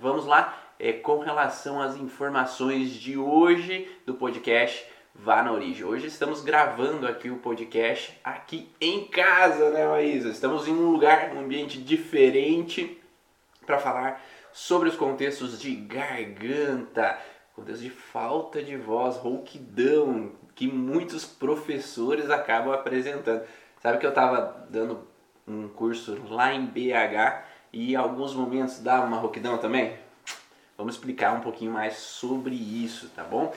vamos lá. É, com relação às informações de hoje do podcast Vá na Origem. Hoje estamos gravando aqui o podcast aqui em casa, né, Maísa? Estamos em um lugar, um ambiente diferente para falar sobre os contextos de garganta, contexto de falta de voz, rouquidão, que muitos professores acabam apresentando. Sabe que eu estava dando um curso lá em BH e alguns momentos dava uma rouquidão também? Vamos explicar um pouquinho mais sobre isso, tá bom?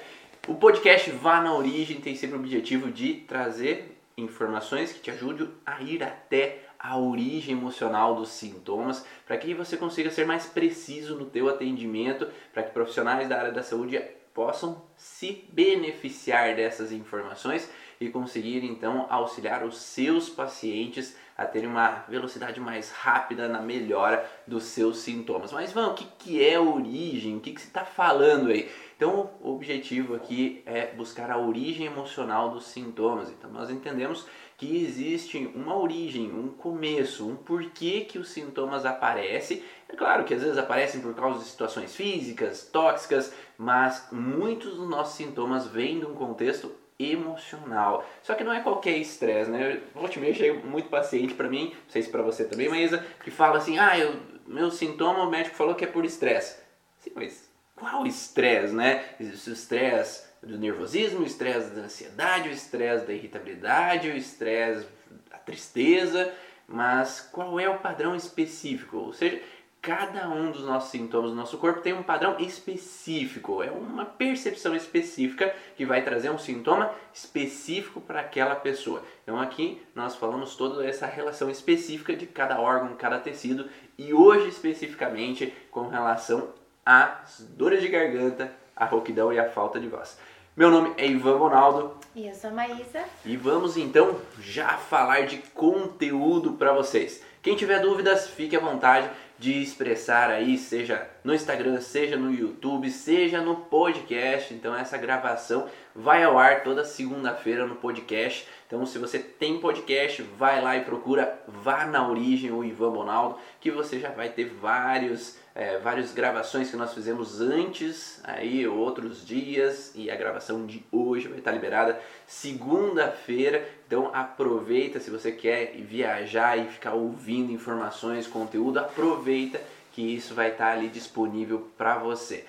O podcast Vá na Origem tem sempre o objetivo de trazer informações que te ajudem a ir até a origem emocional dos sintomas, para que você consiga ser mais preciso no teu atendimento, para que profissionais da área da saúde possam se beneficiar dessas informações e conseguir então auxiliar os seus pacientes a terem uma velocidade mais rápida na melhora dos seus sintomas. Mas vamos, o que, que é origem? O que, que você está falando aí? Então, o objetivo aqui é buscar a origem emocional dos sintomas. Então, nós entendemos que existe uma origem, um começo, um porquê que os sintomas aparecem. É claro que às vezes aparecem por causa de situações físicas, tóxicas, mas muitos dos nossos sintomas vêm de um contexto emocional. Só que não é qualquer estresse, né? Volte meio chega muito paciente para mim, não sei se para você também, Maísa, que fala assim: "Ah, eu, meu sintoma, o médico falou que é por estresse". Sim, mas qual estresse, né? Existe o estresse do nervosismo, o estresse da ansiedade, o estresse da irritabilidade, o estresse da tristeza, mas qual é o padrão específico? Ou seja, cada um dos nossos sintomas do nosso corpo tem um padrão específico, é uma percepção específica que vai trazer um sintoma específico para aquela pessoa. Então aqui nós falamos toda essa relação específica de cada órgão, cada tecido e hoje especificamente com relação às dores de garganta, a rouquidão e a falta de voz. Meu nome é Ivan Ronaldo. E eu sou a Maísa. E vamos então já falar de conteúdo para vocês. Quem tiver dúvidas, fique à vontade de expressar aí, seja no Instagram, seja no YouTube, seja no podcast. Então essa gravação vai ao ar toda segunda-feira no podcast. Então se você tem podcast, vai lá e procura Vá na Origem o Ivan Bonaldo, que você já vai ter vários é, várias gravações que nós fizemos antes, aí outros dias, e a gravação de hoje vai estar liberada segunda-feira. Então aproveita se você quer viajar e ficar ouvindo informações, conteúdo, aproveita que isso vai estar ali disponível para você.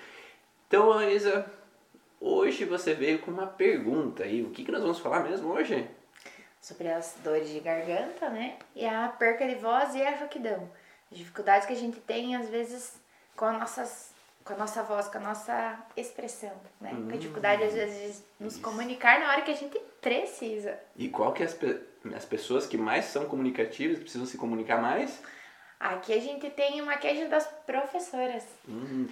Então, Luísa, hoje você veio com uma pergunta aí. O que, que nós vamos falar mesmo hoje? Sobre as dores de garganta, né? E a perca de voz e a rouquidão dificuldades que a gente tem, às vezes, com, nossas, com a nossa voz, com a nossa expressão, né? Hum, com a dificuldade, às vezes, de nos isso. comunicar na hora que a gente precisa. E qual que é as, pe as pessoas que mais são comunicativas, precisam se comunicar mais? Aqui a gente tem uma queixa das professoras. Hum,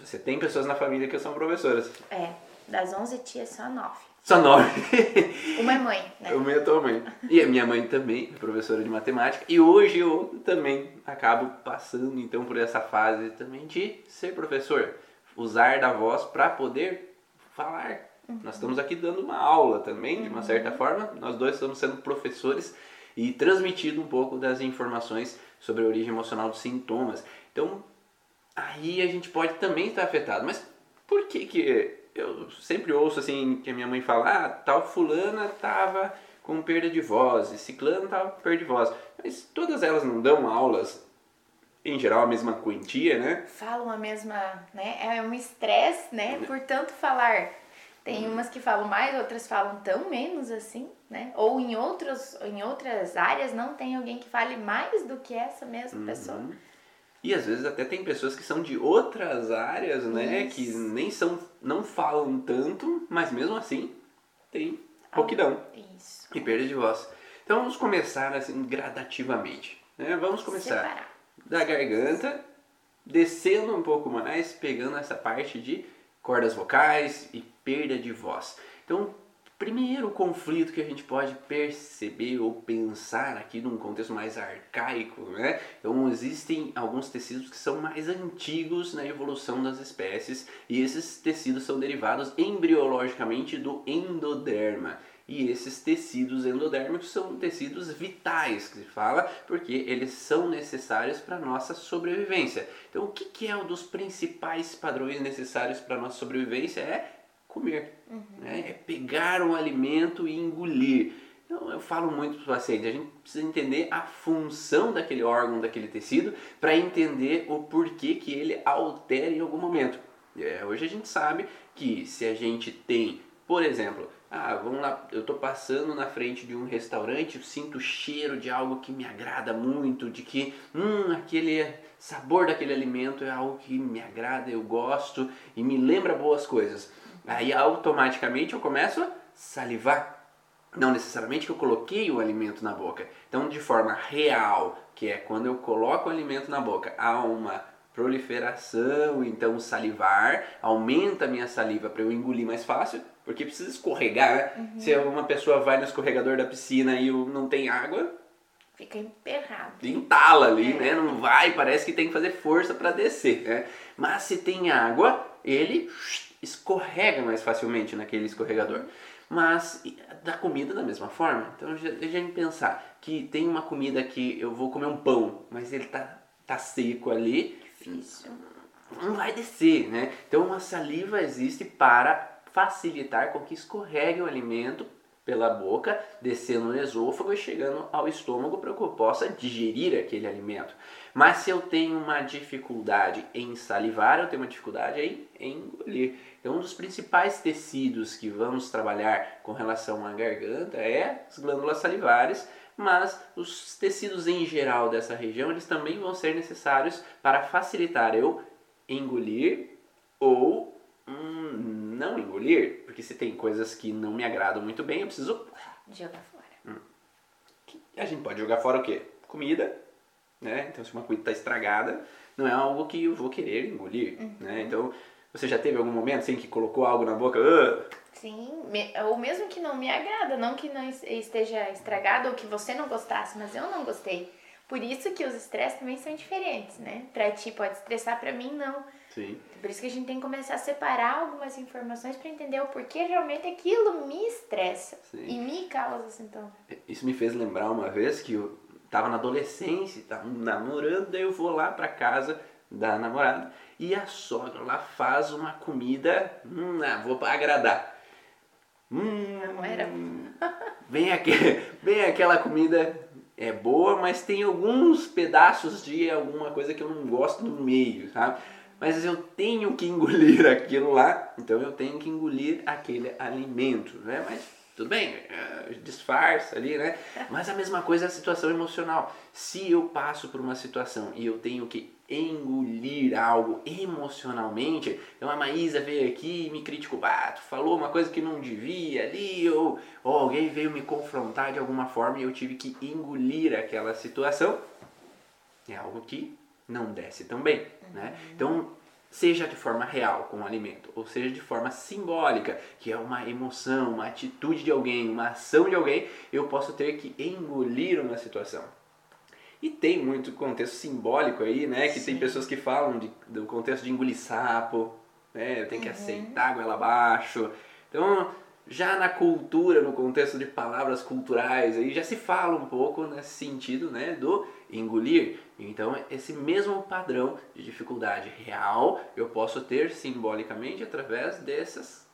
você tem pessoas na família que são professoras? É, das 11 tias, só 9. Só nove. Uma é mãe, né? Uma é tua mãe. E a minha mãe também é professora de matemática. E hoje eu também acabo passando então por essa fase também de ser professor. Usar da voz para poder falar. Uhum. Nós estamos aqui dando uma aula também, de uma certa uhum. forma. Nós dois estamos sendo professores e transmitindo um pouco das informações sobre a origem emocional dos sintomas. Então, aí a gente pode também estar afetado. Mas por que que eu sempre ouço assim que a minha mãe fala, ah, tal fulana tava com perda de voz, e ciclano tava com perda de voz. Mas todas elas não dão aulas, em geral, a mesma quantia, né? Falam a mesma, né? É um estresse, né? Por tanto falar. Tem uhum. umas que falam mais, outras falam tão menos assim, né? Ou em, outros, em outras áreas não tem alguém que fale mais do que essa mesma uhum. pessoa. E às vezes até tem pessoas que são de outras áreas, né? Isso. Que nem são, não falam tanto, mas mesmo assim tem rouquidão Isso. e perda de voz. Então vamos começar assim gradativamente. Né? Vamos começar Separar. da garganta, descendo um pouco mais, pegando essa parte de cordas vocais e perda de voz. Então Primeiro conflito que a gente pode perceber ou pensar aqui num contexto mais arcaico, né? Então existem alguns tecidos que são mais antigos na evolução das espécies e esses tecidos são derivados embriologicamente do endoderma. E esses tecidos endodérmicos são tecidos vitais, que se fala, porque eles são necessários para a nossa sobrevivência. Então, o que, que é um dos principais padrões necessários para a nossa sobrevivência? É comer. Uhum. Né? É pegar um alimento e engolir. Então, eu falo muito para o paciente, a gente precisa entender a função daquele órgão, daquele tecido, para entender o porquê que ele altera em algum momento. É, hoje a gente sabe que se a gente tem, por exemplo, ah, vamos lá, eu estou passando na frente de um restaurante, eu sinto o cheiro de algo que me agrada muito, de que, hum, aquele sabor daquele alimento é algo que me agrada, eu gosto e me lembra boas coisas. Aí automaticamente eu começo a salivar. Não necessariamente que eu coloquei o alimento na boca. Então, de forma real, que é quando eu coloco o alimento na boca, há uma proliferação, então salivar, aumenta a minha saliva para eu engolir mais fácil, porque precisa escorregar, né? Uhum. Se uma pessoa vai no escorregador da piscina e não tem água, fica emperrado. Entala ali, é. né? Não vai, parece que tem que fazer força para descer, né? Mas se tem água, ele escorrega mais facilmente naquele escorregador. Mas da comida da mesma forma. Então, deixa a gente pensar que tem uma comida que eu vou comer um pão, mas ele tá, tá seco ali, difícil. Não vai descer, né? Então a saliva existe para facilitar com que escorregue o alimento pela boca, descendo no esôfago e chegando ao estômago para que eu possa digerir aquele alimento. Mas se eu tenho uma dificuldade em salivar, eu tenho uma dificuldade em engolir. Então, um dos principais tecidos que vamos trabalhar com relação à garganta é as glândulas salivares, mas os tecidos em geral dessa região eles também vão ser necessários para facilitar eu engolir ou hum, não engolir, porque se tem coisas que não me agradam muito bem, eu preciso jogar fora. Hum. A gente pode jogar fora o quê? Comida, né? Então se uma comida está estragada, não é algo que eu vou querer engolir, uhum. né? Então você já teve algum momento assim que colocou algo na boca? Uh, Sim, ou mesmo que não me agrada, não que não esteja estragado ou que você não gostasse, mas eu não gostei. Por isso que os estresses também são diferentes, né? Pra ti pode estressar, pra mim não. Sim. Por isso que a gente tem que começar a separar algumas informações para entender o porquê realmente aquilo me estressa Sim. e me causa sintoma. Isso me fez lembrar uma vez que eu tava na adolescência, tava namorando, daí eu vou lá pra casa da namorada e a sogra lá faz uma comida, hum, ah, vou agradar. Hum, não era. Vem, aqui, vem aquela comida é boa, mas tem alguns pedaços de alguma coisa que eu não gosto no meio, sabe? Mas eu tenho que engolir aquilo lá, então eu tenho que engolir aquele alimento, né? Mas tudo bem, é, disfarça ali, né? Mas a mesma coisa é a situação emocional. Se eu passo por uma situação e eu tenho que engolir algo emocionalmente. Então a Maísa veio aqui e me criticou, ah, tu falou uma coisa que não devia ali, ou, ou alguém veio me confrontar de alguma forma e eu tive que engolir aquela situação. É algo que não desce tão bem, né? Uhum. Então, seja de forma real com o alimento, ou seja de forma simbólica, que é uma emoção, uma atitude de alguém, uma ação de alguém, eu posso ter que engolir uma situação. E tem muito contexto simbólico aí, né? Que Sim. tem pessoas que falam de, do contexto de engolir sapo, né? Tem que uhum. aceitar goela abaixo. Então, já na cultura, no contexto de palavras culturais, aí já se fala um pouco nesse sentido, né? Do engolir. Então, esse mesmo padrão de dificuldade real eu posso ter simbolicamente através dessas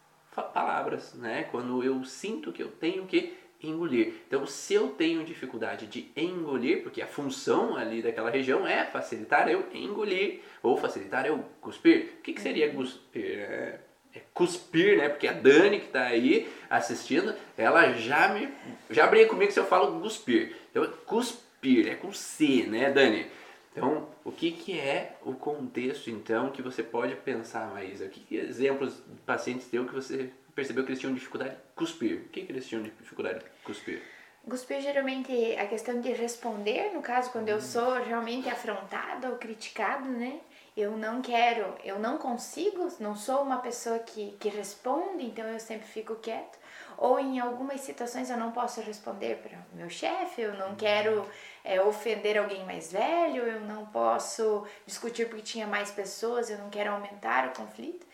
palavras, né? Quando eu sinto que eu tenho que engolir. Então, se eu tenho dificuldade de engolir, porque a função ali daquela região é facilitar eu engolir ou facilitar eu cuspir. O que, que seria uhum. cuspir? É, é cuspir, né? Porque a Dani que está aí assistindo, ela já me já briga comigo se eu falo cuspir. Então, cuspir é com C, né, Dani? Então, o que, que é o contexto, então, que você pode pensar, Maísa? O que, que exemplos de pacientes teu que você percebeu que eles tinham dificuldade de cuspir. O que, que eles tinham dificuldade de cuspir? Cuspir geralmente a questão de responder, no caso, quando eu sou realmente afrontada ou criticado, né? eu não quero, eu não consigo, não sou uma pessoa que, que responde, então eu sempre fico quieto. Ou em algumas situações eu não posso responder para o meu chefe, eu não quero é, ofender alguém mais velho, eu não posso discutir porque tinha mais pessoas, eu não quero aumentar o conflito.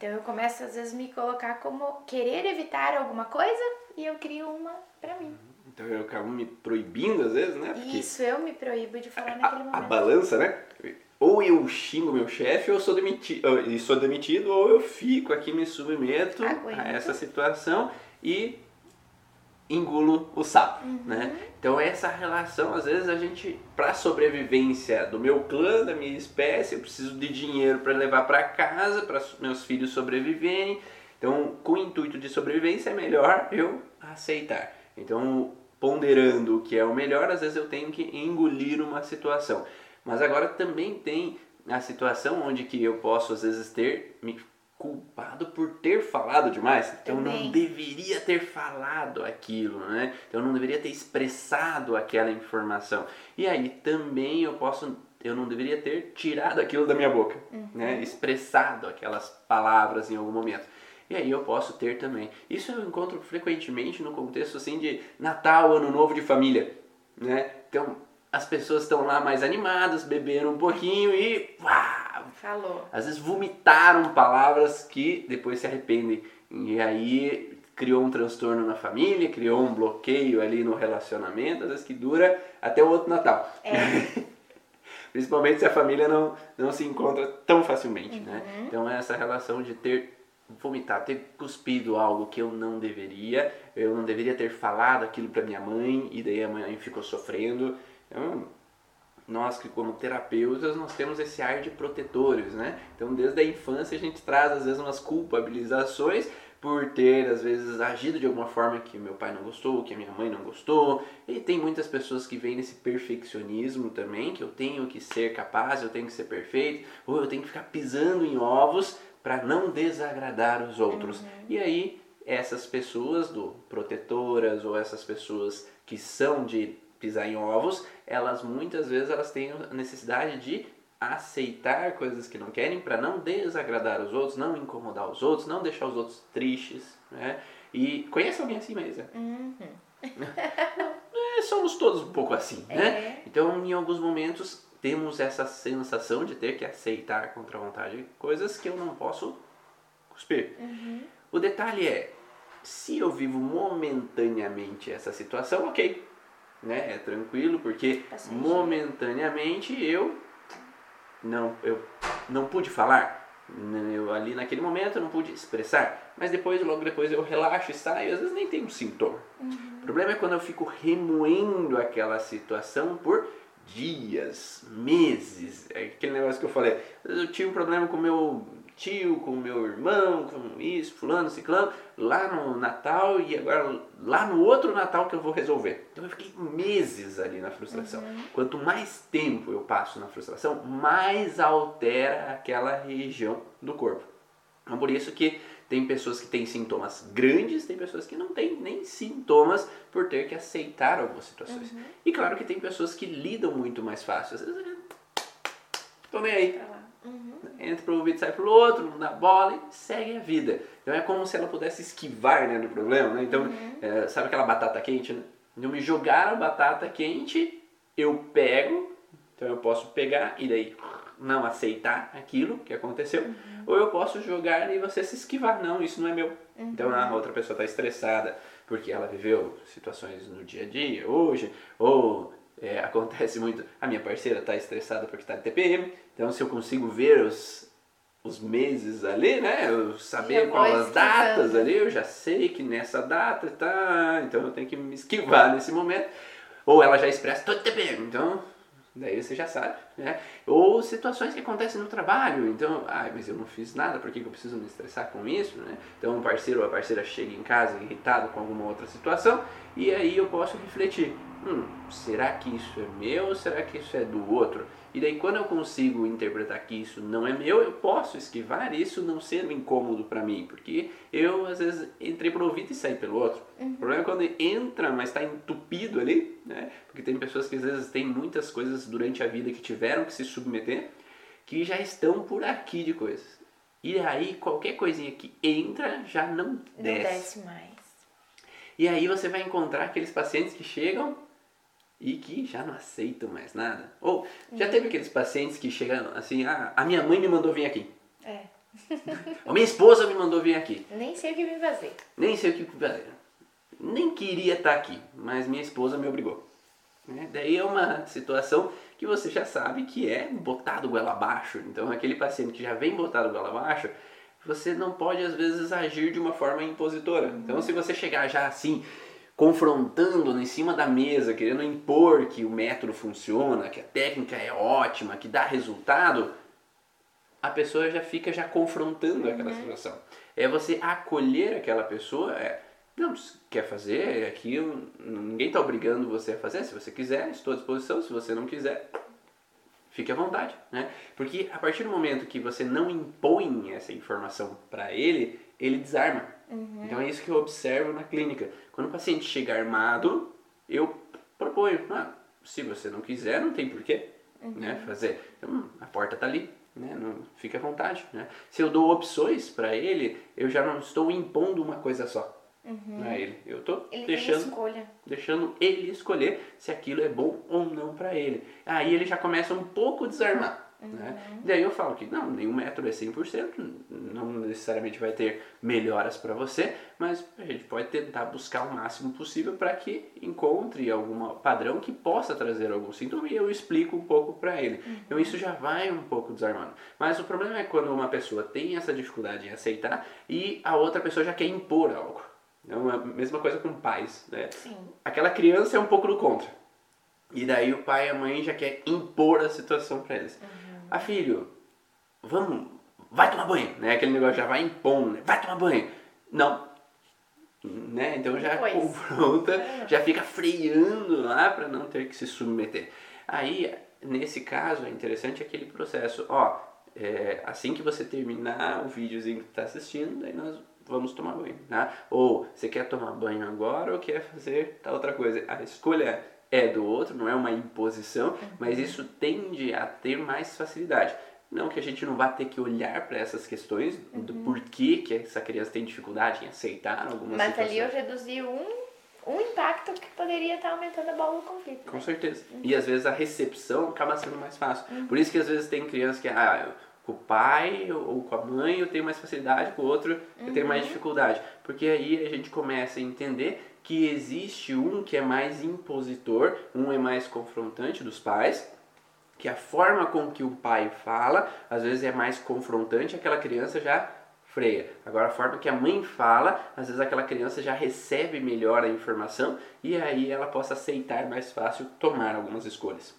Então eu começo às vezes me colocar como querer evitar alguma coisa e eu crio uma para mim. Então eu acabo me proibindo às vezes, né? Porque Isso, eu me proíbo de falar naquele momento. A balança, né? Ou eu xingo meu chefe, ou sou demitido, e sou demitido, ou eu fico aqui me submeto Aguento. a essa situação e engulo o sapo, uhum. né? Então essa relação, às vezes a gente, para sobrevivência do meu clã, da minha espécie, eu preciso de dinheiro para levar para casa, para meus filhos sobreviverem. Então, com o intuito de sobrevivência, é melhor eu aceitar. Então, ponderando o que é o melhor, às vezes eu tenho que engolir uma situação. Mas agora também tem a situação onde que eu posso às vezes ter me culpado por ter falado demais. Então também. não deveria ter falado aquilo, né? Então não deveria ter expressado aquela informação. E aí também eu posso eu não deveria ter tirado aquilo da minha boca, uhum. né? Expressado aquelas palavras em algum momento. E aí eu posso ter também. Isso eu encontro frequentemente no contexto assim de Natal, Ano Novo de família, né? Então as pessoas estão lá mais animadas, beberam um pouquinho e. Uau, Falou. Às vezes vomitaram palavras que depois se arrependem. E aí criou um transtorno na família, criou um bloqueio ali no relacionamento, às vezes que dura até o outro Natal. É. Principalmente se a família não, não se encontra tão facilmente, né? uhum. né? Então é essa relação de ter vomitado, ter cuspido algo que eu não deveria, eu não deveria ter falado aquilo para minha mãe e daí a mãe ficou sofrendo. Então, nós que como terapeutas nós temos esse ar de protetores, né? Então desde a infância a gente traz às vezes umas culpabilizações por ter às vezes agido de alguma forma que meu pai não gostou, que a minha mãe não gostou. E tem muitas pessoas que vêm nesse perfeccionismo também, que eu tenho que ser capaz, eu tenho que ser perfeito, ou eu tenho que ficar pisando em ovos para não desagradar os outros. Uhum. E aí essas pessoas do protetoras ou essas pessoas que são de pisar em ovos, elas muitas vezes elas têm a necessidade de aceitar coisas que não querem para não desagradar os outros, não incomodar os outros, não deixar os outros tristes, né? E conhece alguém assim mesmo? Uhum. é, somos todos um pouco assim, né? É. Então, em alguns momentos temos essa sensação de ter que aceitar contra a vontade coisas que eu não posso cuspir. Uhum. O detalhe é, se eu vivo momentaneamente essa situação, ok, né? É tranquilo porque momentaneamente eu não eu não pude falar. Eu ali naquele momento eu não pude expressar, mas depois logo depois eu relaxo e saio, às vezes nem tem um sintoma. Uhum. O problema é quando eu fico remoendo aquela situação por dias, meses. É aquele negócio que eu falei. Eu tive um problema com meu tio, com meu irmão, com isso, fulano, ciclano, lá no Natal e agora lá no outro Natal que eu vou resolver. Então eu fiquei meses ali na frustração. Uhum. Quanto mais tempo eu passo na frustração, mais altera aquela região do corpo. Então por isso que tem pessoas que têm sintomas grandes, tem pessoas que não têm nem sintomas por ter que aceitar algumas situações. Uhum. E claro que tem pessoas que lidam muito mais fácil. Às vezes, tô nem aí. Uhum. Entra pro ouvido, sai pro outro, não dá bola e segue a vida. Então é como se ela pudesse esquivar né, do problema. Né? Então, uhum. é, sabe aquela batata quente? Né? Então me jogaram a batata quente, eu pego, então eu posso pegar e daí não aceitar aquilo que aconteceu, uhum. ou eu posso jogar e você se esquivar. Não, isso não é meu. Uhum. Então a outra pessoa está estressada porque ela viveu situações no dia a dia, hoje, ou é, acontece muito, a minha parceira está estressada porque está de TPM, então se eu consigo ver os, os meses ali, né, eu saber quais as datas ali, eu já sei que nessa data tá, então eu tenho que me esquivar nesse momento. Ou ela já expressa, tô de TPM, então daí você já sabe, né? Ou situações que acontecem no trabalho, então, ah, mas eu não fiz nada, por que, que eu preciso me estressar com isso, né? Então um parceiro ou a parceira chega em casa irritado com alguma outra situação e aí eu posso refletir, hum, será que isso é meu ou será que isso é do outro? E daí quando eu consigo interpretar que isso não é meu, eu posso esquivar isso não um incômodo para mim, porque eu às vezes entrei por um ouvido e saí pelo outro. Uhum. O problema é quando entra, mas está entupido ali, né? Porque tem pessoas que às vezes têm muitas coisas durante a vida que tiveram que se submeter, que já estão por aqui de coisas. E aí qualquer coisinha que entra já não desce. Não desce mais. E aí você vai encontrar aqueles pacientes que chegam e que já não aceitam mais nada. Ou já teve aqueles pacientes que chegam assim, ah, a minha mãe me mandou vir aqui. É. A minha esposa me mandou vir aqui. Nem sei o que me fazer. Nem sei o que fazer. Nem queria estar aqui, mas minha esposa me obrigou. Né? Daí é uma situação que você já sabe que é botado goela abaixo. Então, aquele paciente que já vem botado goela abaixo, você não pode às vezes agir de uma forma impositora. Então, se você chegar já assim, confrontando em cima da mesa, querendo impor que o método funciona, que a técnica é ótima, que dá resultado, a pessoa já fica já confrontando aquela situação. É você acolher aquela pessoa, é, não, quer fazer aquilo, ninguém está obrigando você a fazer. Se você quiser, estou à disposição. Se você não quiser, fique à vontade, né? Porque a partir do momento que você não impõe essa informação para ele, ele desarma. Uhum. Então é isso que eu observo na clínica. Quando o paciente chega armado, eu proponho, ah, se você não quiser, não tem porquê né, fazer. Então, a porta está ali, né, não, fique à vontade. Né? Se eu dou opções para ele, eu já não estou impondo uma coisa só Uhum. a ele. Eu estou deixando escolha. deixando ele escolher se aquilo é bom ou não para ele. Aí ele já começa um pouco a desarmar. Né? Daí eu falo que não, nenhum método é 100%, não necessariamente vai ter melhoras para você, mas a gente pode tentar buscar o máximo possível para que encontre algum padrão que possa trazer algum sintoma e eu explico um pouco para ele. Então isso já vai um pouco desarmando. Mas o problema é quando uma pessoa tem essa dificuldade em aceitar e a outra pessoa já quer impor algo. Então, é a mesma coisa com pais, né? Sim. Aquela criança é um pouco do contra. E daí o pai e a mãe já quer impor a situação para eles. Ah, filho, vamos, vai tomar banho, né? Aquele negócio já vai impondo, né? Vai tomar banho. Não. Né? Então já Depois. confronta, É. já fica freando lá para não ter que se submeter. Aí, nesse caso, é interessante aquele processo, ó, é, assim que você terminar o videozinho que está assistindo, daí nós vamos tomar banho, né? Ou você quer tomar banho agora ou quer fazer tal outra coisa. A escolha é do outro, não é uma imposição, mas isso tende a ter mais facilidade. Não que a gente não vá ter que olhar para essas questões do porquê que essa criança tem dificuldade em aceitar algumas Mas ali eu reduzi um, um impacto que poderia estar aumentando a bola do conflito. Com certeza. E às vezes a recepção acaba sendo mais fácil. Por isso que às vezes tem criança que, ah, com o pai ou com a mãe eu tenho mais facilidade, com o outro eu tenho mais dificuldade. Porque aí a gente começa a entender que existe um que é mais impositor, um é mais confrontante dos pais, que a forma com que o pai fala, às vezes é mais confrontante, aquela criança já freia. Agora a forma que a mãe fala, às vezes aquela criança já recebe melhor a informação e aí ela possa aceitar mais fácil tomar algumas escolhas,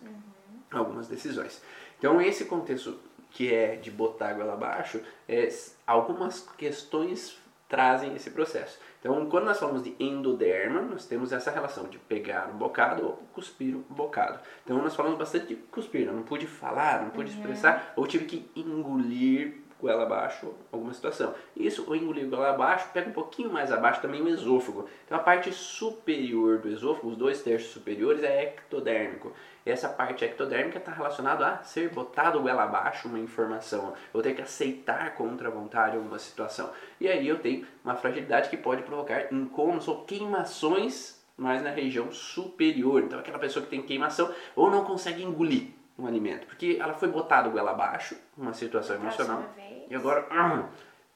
algumas decisões. Então esse contexto que é de botar a goela abaixo, é, algumas questões trazem esse processo. Então, quando nós falamos de endoderma, nós temos essa relação de pegar um bocado ou cuspir um bocado. Então, nós falamos bastante de cuspir. Eu não pude falar, não pude expressar, ou tive que engolir goela abaixo alguma situação. Isso, engolir goela abaixo, pega um pouquinho mais abaixo também o esôfago. Então, a parte superior do esôfago, os dois terços superiores, é ectodérmico. Essa parte ectodérmica está relacionada a ser botado goela abaixo uma informação. Eu tenho que aceitar contra a vontade alguma situação. E aí eu tenho uma fragilidade que pode provocar incômodos ou queimações mais na região superior. Então aquela pessoa que tem queimação ou não consegue engolir um alimento, porque ela foi botada goela abaixo, uma situação emocional. Vez. E agora,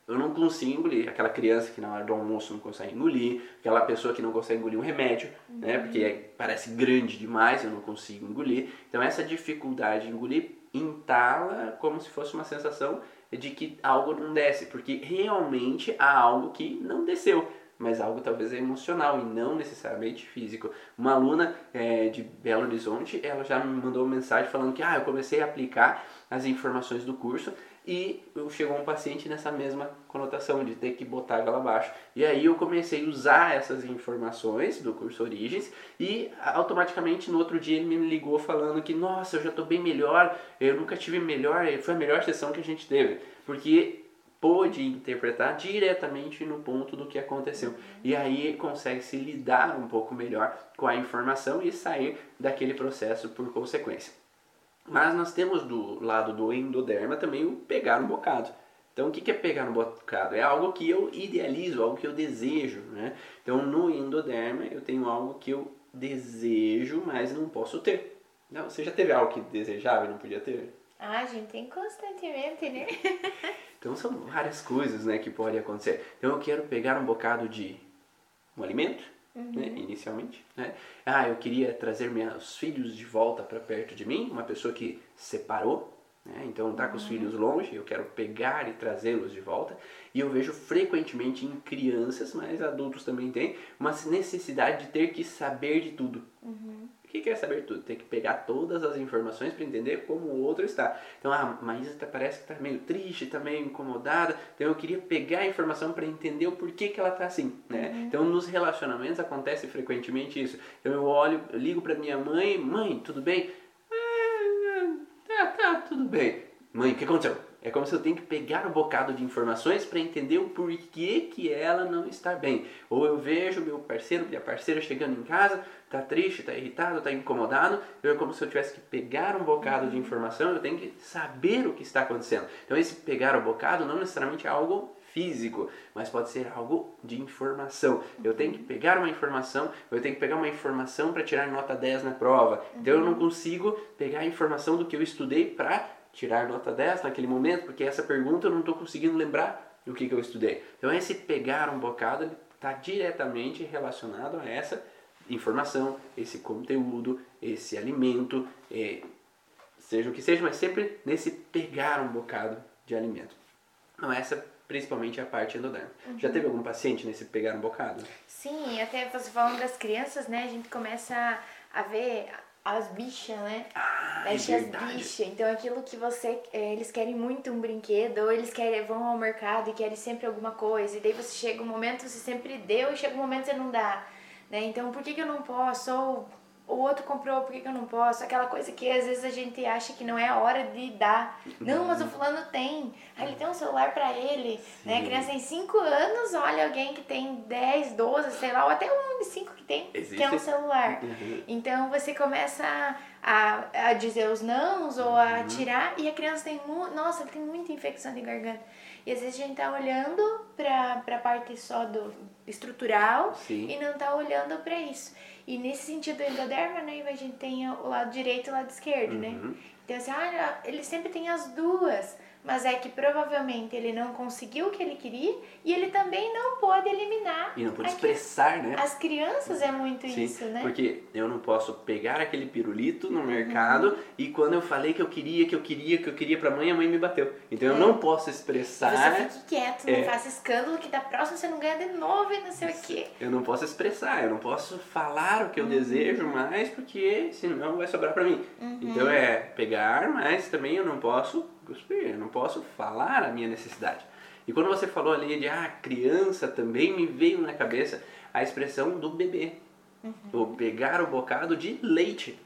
eu não consigo engolir. Aquela criança que na hora do almoço não consegue engolir, aquela pessoa que não consegue engolir um remédio, né? Porque é- parece grande demais, eu não consigo engolir. Então essa dificuldade de engolir entala como se fosse uma sensação de que algo não desce, porque realmente há algo que não desceu. Mas algo talvez é emocional e não necessariamente físico. Uma aluna eh, de Belo Horizonte, ela já me mandou uma mensagem falando que ah, eu comecei a aplicar as informações do curso e chegou um paciente nessa mesma conotação de ter que botar a abaixo. E aí eu comecei a usar essas informações do curso Origens e automaticamente no outro dia ele me ligou falando que nossa, eu já estou bem melhor, eu nunca tive melhor, foi a melhor sessão que a gente teve. Porque pôde interpretar diretamente no ponto do que aconteceu. E aí consegue se lidar um pouco melhor com a informação e sair daquele processo por consequência. Mas nós temos do lado do endoderma também o pegar um bocado. Então, o que é pegar no bocado? É algo que eu idealizo, algo que eu desejo, né? Então, no endoderma, eu tenho algo que eu desejo, mas não posso ter. Não, você já teve algo que desejava e não podia ter? Ah, a gente tem constantemente, né? então, são várias coisas, né, que podem acontecer. Então, eu quero pegar um bocado de um alimento, uhum. né, inicialmente, né? Ah, eu queria trazer meus filhos de volta para perto de mim, uma pessoa que separou, né? Então está com os filhos longe, eu quero pegar e trazê-los de volta. E eu vejo frequentemente em crianças, mas adultos também têm, uma necessidade de ter que saber de tudo. Uhum. Que é saber tudo? Tem que pegar todas as informações para entender como o outro está. Então a Maísa tá, parece que está meio triste, está meio incomodada. Então eu queria pegar a informação para entender o porquê que ela está assim. Né? Uhum. Então nos relacionamentos acontece frequentemente isso. Então eu olho, eu ligo para minha mãe, mãe, tudo bem? Tá, tá, tudo bem. Mãe, o que aconteceu? É como se eu tenho que pegar um bocado de informações para entender o porquê que ela não está bem. Ou eu vejo meu parceiro, minha parceira chegando em casa, tá triste, tá irritado, tá incomodado. É como se eu tivesse que pegar um bocado de informação, eu tenho que saber o que está acontecendo. Então esse pegar o bocado não necessariamente é algo físico, mas pode ser algo de informação. Eu tenho que pegar uma informação, eu tenho que pegar uma informação para tirar nota 10 na prova. Então eu não consigo pegar a informação do que eu estudei para tirar nota 10 naquele momento, porque essa pergunta eu não estou conseguindo lembrar o que, que eu estudei. Então esse pegar um bocado está diretamente relacionado a essa informação, esse conteúdo, esse alimento, é, seja o que seja, mas sempre nesse pegar um bocado de alimento. Então essa principalmente a parte endoderma. Uhum. Já teve algum paciente nesse pegar um bocado? Sim, até você falando das crianças, né? A gente começa a ver as bichas, né? Ah, é as bichas. Então aquilo que você. É, eles querem muito um brinquedo, ou eles querem, vão ao mercado e querem sempre alguma coisa. E daí você chega um momento, você sempre deu, e chega um momento você não dá. Né? Então por que, que eu não posso? Ou o outro comprou, por que, que eu não posso? Aquela coisa que às vezes a gente acha que não é a hora de dar. Não, mas o fulano tem. Ah, ele tem um celular para ele. Né? A criança tem 5 anos, olha alguém que tem 10, 12, sei lá, ou até um de 5 que tem, Existe? que é um celular. Uhum. Então você começa a, a dizer os nãos ou a uhum. tirar, e a criança tem, nossa, ele tem muita infecção de garganta. E às vezes a gente tá olhando para a parte só do estrutural Sim. e não tá olhando para isso. E nesse sentido do endoderma, né, a gente tem o lado direito e o lado esquerdo, né? uhum. né? Então assim, ah, ele sempre tem as duas mas é que provavelmente ele não conseguiu o que ele queria e ele também não pode eliminar. E não pode expressar, né? As crianças é muito Sim, isso, né? Porque eu não posso pegar aquele pirulito no mercado uhum. e quando eu falei que eu queria, que eu queria, que eu queria pra mãe, a mãe me bateu. Então é. eu não posso expressar. Você fique quieto, é. não faça escândalo que da próxima você não ganha de novo e não sei o quê. Eu não posso expressar, eu não posso falar o que eu uhum. desejo mais porque senão vai sobrar pra mim. Uhum. Então é pegar, mas também eu não posso cuspir, eu não posso falar a minha necessidade. E quando você falou ali de ah, criança, também me veio na cabeça a expressão do bebê. Uhum. O pegar o bocado de leite.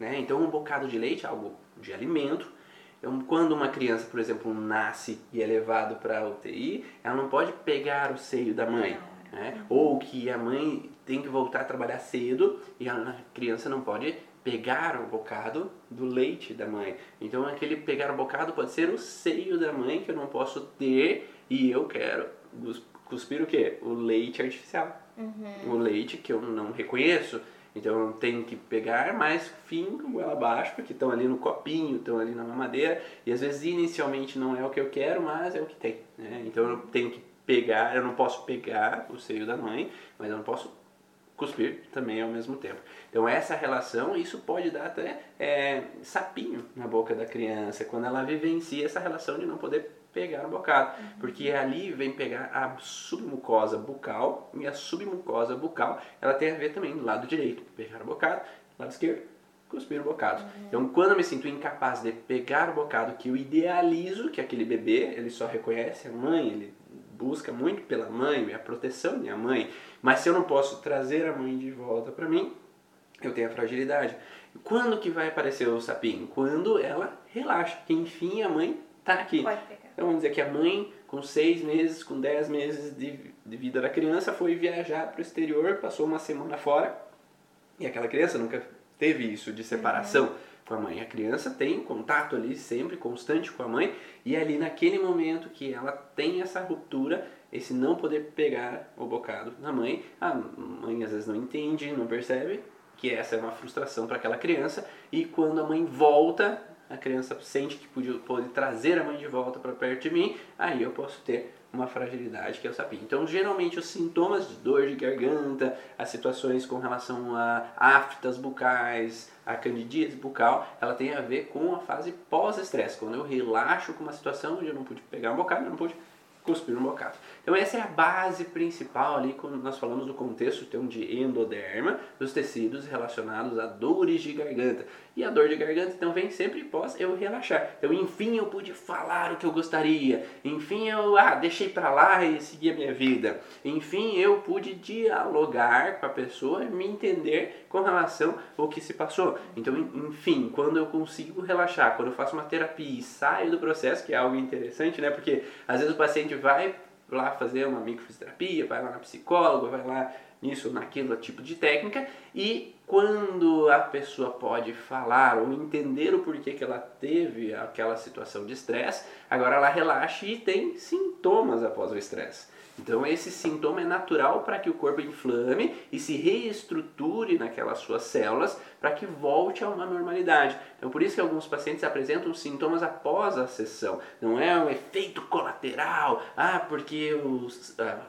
Né? Então, um bocado de leite é algo de alimento. Então, quando uma criança, por exemplo, nasce e é levado para a UTI, ela não pode pegar o seio da mãe. Né? Uhum. Ou que a mãe tem que voltar a trabalhar cedo e a criança não pode pegar o bocado do leite da mãe. Então aquele pegar bocado pode ser o seio da mãe que eu não posso ter e eu quero cuspir o quê? O leite artificial. Uhum. O leite que eu não reconheço. Então eu tenho que pegar mais fim com ela abaixo, porque estão ali no copinho, estão ali na mamadeira, e às vezes inicialmente não é o que eu quero, mas é o que tem. Né? Então eu tenho que pegar, eu não posso pegar o seio da mãe, mas eu não posso cuspir também ao mesmo tempo. Então essa relação, isso pode dar até é, sapinho na boca da criança, quando ela vivencia essa relação de não poder pegar o bocado, uhum. porque ali vem pegar a submucosa bucal, e a submucosa bucal, ela tem a ver também do lado direito, pegar o bocado, lado esquerdo, cuspir o bocado. Uhum. Então, quando eu me sinto incapaz de pegar o bocado que eu idealizo, que aquele bebê, ele só reconhece a mãe, ele busca muito pela mãe, a proteção da mãe, mas se eu não posso trazer a mãe de volta para mim, eu tenho a fragilidade. Quando que vai aparecer o sapinho? Quando ela relaxa, que enfim a mãe tá aqui. Então vamos dizer que a mãe, com seis meses, com dez meses de, de vida da criança, foi viajar para o exterior, passou uma semana fora, e aquela criança nunca teve isso de separação. Uhum. com a mãe. A criança tem contato ali sempre constante com a mãe e é ali naquele momento que ela tem essa ruptura, esse não poder pegar o bocado da mãe, a mãe às vezes não entende, não percebe que essa é uma frustração para aquela criança e quando a mãe volta, a criança sente que pode, pode trazer a mãe de volta para perto de mim, aí eu posso ter uma fragilidade que é o sapinho. Então, geralmente, os sintomas de dor de garganta, as situações com relação a aftas bucais, a candidíase bucal, ela tem a ver com a fase pós-estresse, quando eu relaxo com uma situação onde eu não pude pegar um bocado, eu não pude cuspir um bocado. Então essa é a base principal ali quando nós falamos do contexto então, de endoderma, dos tecidos relacionados a dores de garganta. E a dor de garganta então vem sempre pós eu relaxar. Então enfim eu pude falar o que eu gostaria. Enfim eu ah, deixei para lá e segui a minha vida. Enfim eu pude dialogar com a pessoa me entender com relação ao que se passou. Então enfim, quando eu consigo relaxar, quando eu faço uma terapia e saio do processo, que é algo interessante, né? Porque às vezes o paciente vai lá fazer uma microfisioterapia, vai lá na psicóloga, vai lá nisso, naquilo tipo de técnica e quando a pessoa pode falar ou entender o porquê que ela teve aquela situação de estresse, agora ela relaxa e tem sintomas após o estresse. Então esse sintoma é natural para que o corpo inflame e se reestruture naquelas suas células para que volte a uma normalidade. Então por isso que alguns pacientes apresentam sintomas após a sessão. Não é um efeito colateral, ah, porque eu, ah,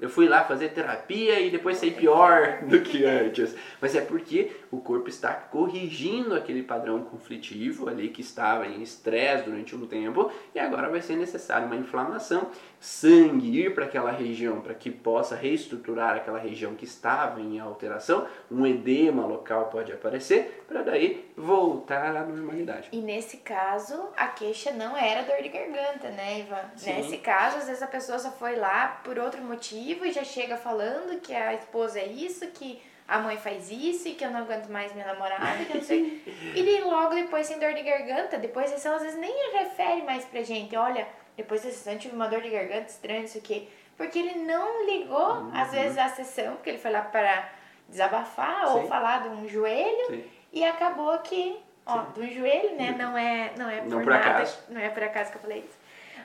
eu fui lá fazer terapia e depois saí pior do que antes. Mas é porque o corpo está corrigindo aquele padrão conflitivo ali que estava em estresse durante um tempo e agora vai ser necessário uma inflamação, sangue ir para aquela região para que possa reestruturar aquela região que estava em alteração, um edema local pode aparecer para daí voltar à normalidade. E nesse caso, a queixa não era dor de garganta, né, Ivan? Sim. Nesse caso, às vezes a pessoa só foi lá por outro motivo e já chega falando que a esposa é isso, que a mãe faz isso e que eu não aguento mais minha namorada, que não sei. e daí logo depois sem dor de garganta, depois ela às vezes nem refere mais pra gente, olha, depois da sessão tive uma dor de garganta estranha, isso aqui. Porque ele não ligou, uhum. às vezes, a sessão, porque ele foi lá para desabafar Sim. ou falar de um joelho Sim. e acabou que, ó, Sim. de um joelho, né? Não é, não é por, não por nada, acaso. não é por acaso que eu falei isso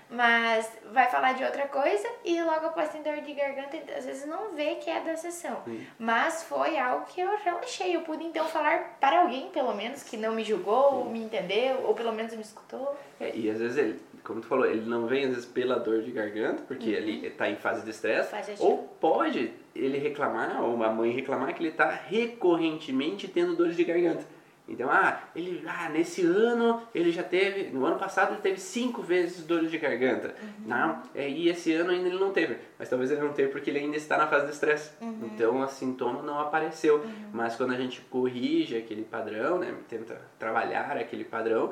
mas vai falar de outra coisa e logo após tem dor de garganta, às vezes não vê que é da sessão. Sim. Mas foi algo que eu relaxei. Eu pude então falar para alguém, pelo menos, que não me julgou, ou me entendeu, ou pelo menos me escutou. É, e às vezes ele, como tu falou, ele não vem às vezes pela dor de garganta, porque uhum. ele está em fase de estresse, ou pode ele reclamar, ou uma mãe reclamar que ele está recorrentemente tendo dores de garganta. Então, ah, ele, ah, nesse ano ele já teve, no ano passado ele teve cinco vezes dores de garganta. Uhum. Não, é, e esse ano ainda ele não teve. Mas talvez ele não teve porque ele ainda está na fase de estresse. Uhum. Então, o sintoma não apareceu. Uhum. Mas quando a gente corrige aquele padrão, né, tenta trabalhar aquele padrão,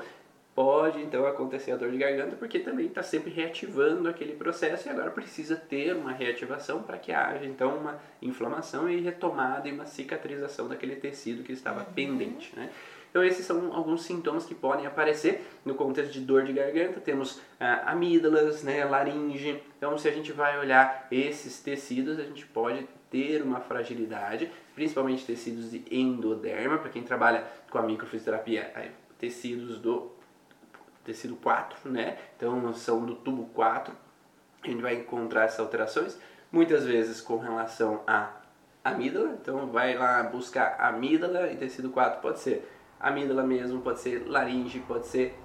pode então acontecer a dor de garganta porque também está sempre reativando aquele processo e agora precisa ter uma reativação para que haja então uma inflamação e retomada e uma cicatrização daquele tecido que estava uhum. pendente, né? Então esses são alguns sintomas que podem aparecer no contexto de dor de garganta. Temos ah, amígdalas, né, laringe. Então se a gente vai olhar esses tecidos, a gente pode ter uma fragilidade, principalmente tecidos de endoderma, para quem trabalha com a microfisioterapia, tecidos do tecido 4, né? Então são do tubo 4. A gente vai encontrar essas alterações, muitas vezes com relação à amígdala. Então vai lá buscar amígdala e tecido 4 pode ser amígdala mesmo, pode ser laringe, pode ser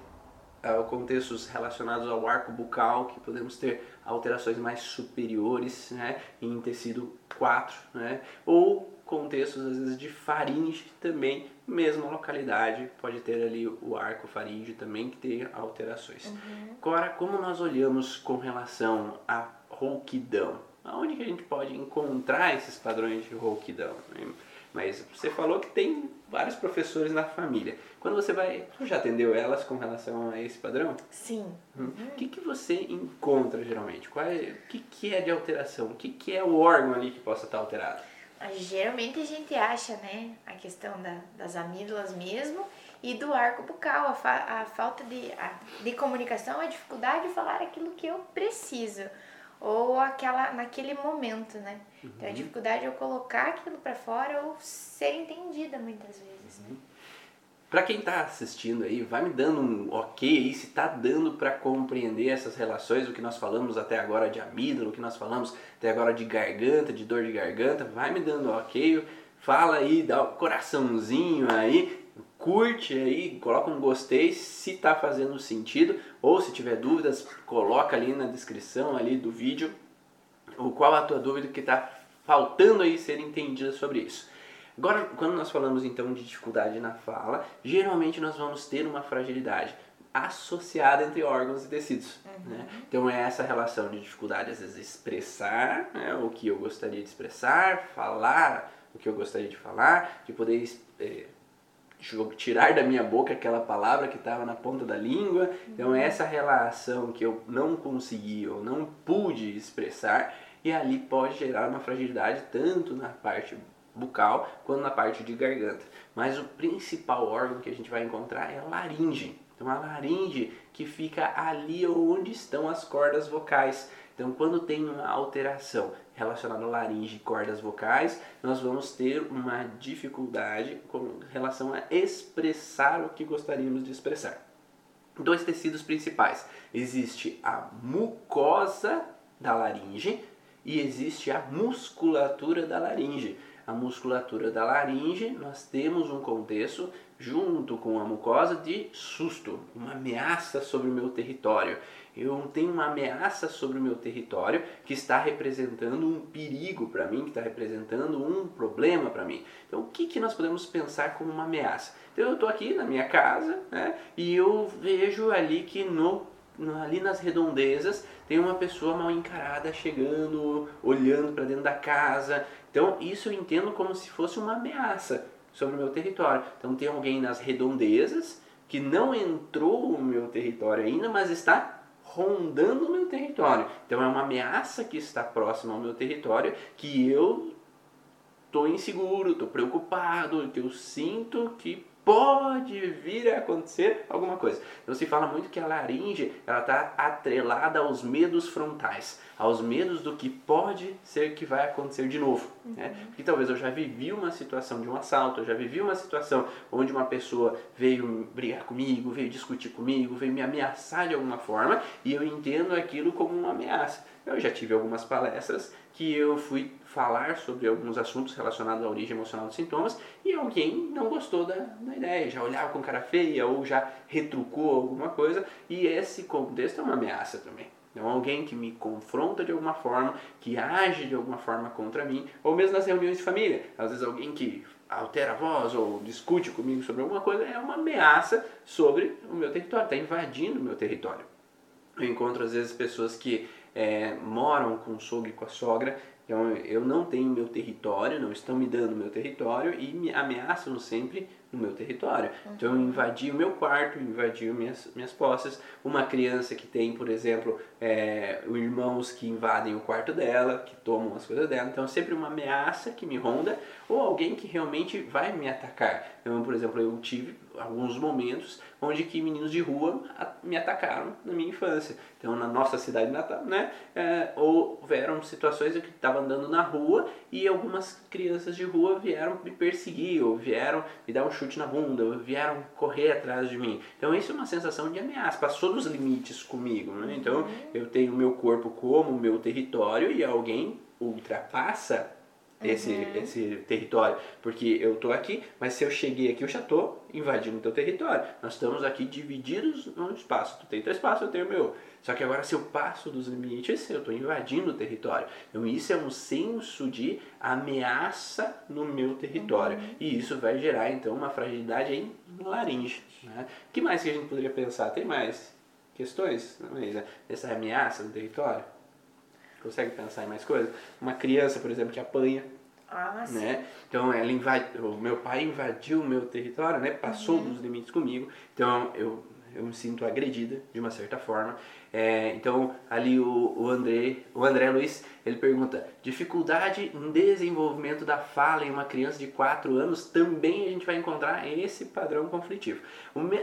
uh, contextos relacionados ao arco bucal, que podemos ter alterações mais superiores né, em tecido 4, né, ou contextos às vezes de faringe também, mesma localidade, pode ter ali o arco faringe também que tem alterações. Uhum. Agora, como nós olhamos com relação à rouquidão? Aonde que a gente pode encontrar esses padrões de rouquidão? Mas você falou que tem vários professores na família. Quando você vai. Você já atendeu elas com relação a esse padrão? Sim. Hum. Uhum. O que, que você encontra geralmente? Qual é, o que, que é de alteração? O que, que é o órgão ali que possa estar alterado? Geralmente a gente acha, né, a questão da, das amígdalas mesmo e do arco bucal, a, fa a falta de, a, de comunicação, a dificuldade de falar aquilo que eu preciso ou aquela naquele momento, né? Uhum. Então a dificuldade de eu colocar aquilo para fora ou ser entendida muitas vezes. Né? Para quem está assistindo aí, vai me dando um ok aí se está dando para compreender essas relações, o que nós falamos até agora de amígdala, o que nós falamos até agora de garganta, de dor de garganta, vai me dando ok, fala aí, dá um coraçãozinho aí, curte aí, coloca um gostei se está fazendo sentido, ou se tiver dúvidas, coloca ali na descrição ali do vídeo, o qual a tua dúvida que está faltando aí ser entendida sobre isso. Agora, quando nós falamos então de dificuldade na fala, geralmente nós vamos ter uma fragilidade associada entre órgãos e tecidos. Uhum. Né? Então é essa relação de dificuldade, às vezes, expressar né, o que eu gostaria de expressar, falar o que eu gostaria de falar, de poder é, tirar da minha boca aquela palavra que estava na ponta da língua. Então é essa relação que eu não consegui ou não pude expressar e ali pode gerar uma fragilidade tanto na parte bucal quanto na parte de garganta. Mas o principal órgão que a gente vai encontrar é a laringe. Então a laringe que fica ali onde estão as cordas vocais. Então quando tem uma alteração relacionada à laringe e cordas vocais, nós vamos ter uma dificuldade com relação a expressar o que gostaríamos de expressar. Dois tecidos principais. Existe a mucosa da laringe e existe a musculatura da laringe a musculatura da laringe, nós temos um contexto junto com a mucosa de susto, uma ameaça sobre o meu território. Eu tenho uma ameaça sobre o meu território que está representando um perigo para mim, que está representando um problema para mim. Então, o que, que nós podemos pensar como uma ameaça? Então, eu estou aqui na minha casa né, e eu vejo ali que no ali nas redondezas tem uma pessoa mal encarada chegando, olhando para dentro da casa, então, isso eu entendo como se fosse uma ameaça sobre o meu território. Então, tem alguém nas redondezas que não entrou no meu território ainda, mas está rondando o meu território. Então, é uma ameaça que está próxima ao meu território que eu estou inseguro, estou preocupado, que eu sinto que pode vir a acontecer alguma coisa. Então se fala muito que a laringe ela está atrelada aos medos frontais, aos medos do que pode ser que vai acontecer de novo. Uhum. Né? Porque talvez eu já vivi uma situação de um assalto, eu já vivi uma situação onde uma pessoa veio brigar comigo, veio discutir comigo, veio me ameaçar de alguma forma e eu entendo aquilo como uma ameaça. Eu já tive algumas palestras que eu fui falar sobre alguns assuntos relacionados à origem emocional dos sintomas e alguém não gostou da, da ideia, já olhava com cara feia ou já retrucou alguma coisa e esse contexto é uma ameaça também. Então, alguém que me confronta de alguma forma, que age de alguma forma contra mim, ou mesmo nas reuniões de família. Às vezes, alguém que altera a voz ou discute comigo sobre alguma coisa é uma ameaça sobre o meu território, está invadindo o meu território. Eu encontro, às vezes, pessoas que é, moram com o sogro e com a sogra, então eu não tenho meu território, não estão me dando meu território e me ameaçam sempre no meu território. Uhum. Então eu invadi o meu quarto, invadi minhas, minhas posses. Uma criança que tem, por exemplo, é, irmãos que invadem o quarto dela, que tomam as coisas dela. Então é sempre uma ameaça que me ronda ou alguém que realmente vai me atacar. Então, por exemplo, eu tive alguns momentos onde que meninos de rua me atacaram na minha infância. Então, na nossa cidade natal, né, é, houveram situações em que estava andando na rua e algumas crianças de rua vieram me perseguir ou vieram me dar um chute na bunda, ou vieram correr atrás de mim. Então, isso é uma sensação de ameaça, passou dos limites comigo. Né? Então, eu tenho meu corpo como meu território e alguém ultrapassa esse, uhum. esse território. Porque eu estou aqui, mas se eu cheguei aqui, eu já estou invadindo o teu território. Nós estamos aqui divididos no espaço. Tu tem teu espaço, eu tenho o meu. Só que agora, se eu passo dos limites, eu estou invadindo o território. Então, isso é um senso de ameaça no meu território. Uhum. E isso vai gerar, então, uma fragilidade em laringe. Né? O que mais que a gente poderia pensar? Tem mais questões né, dessa ameaça no território? Consegue pensar em mais coisas? Uma criança, por exemplo, que apanha. Ah, né? Então ela invadiu, o meu pai invadiu o meu território, né? Passou uhum. dos limites comigo. Então eu eu me sinto agredida de uma certa forma. É, então ali o, o, André, o André Luiz, ele pergunta, dificuldade em desenvolvimento da fala em uma criança de 4 anos, também a gente vai encontrar esse padrão conflitivo.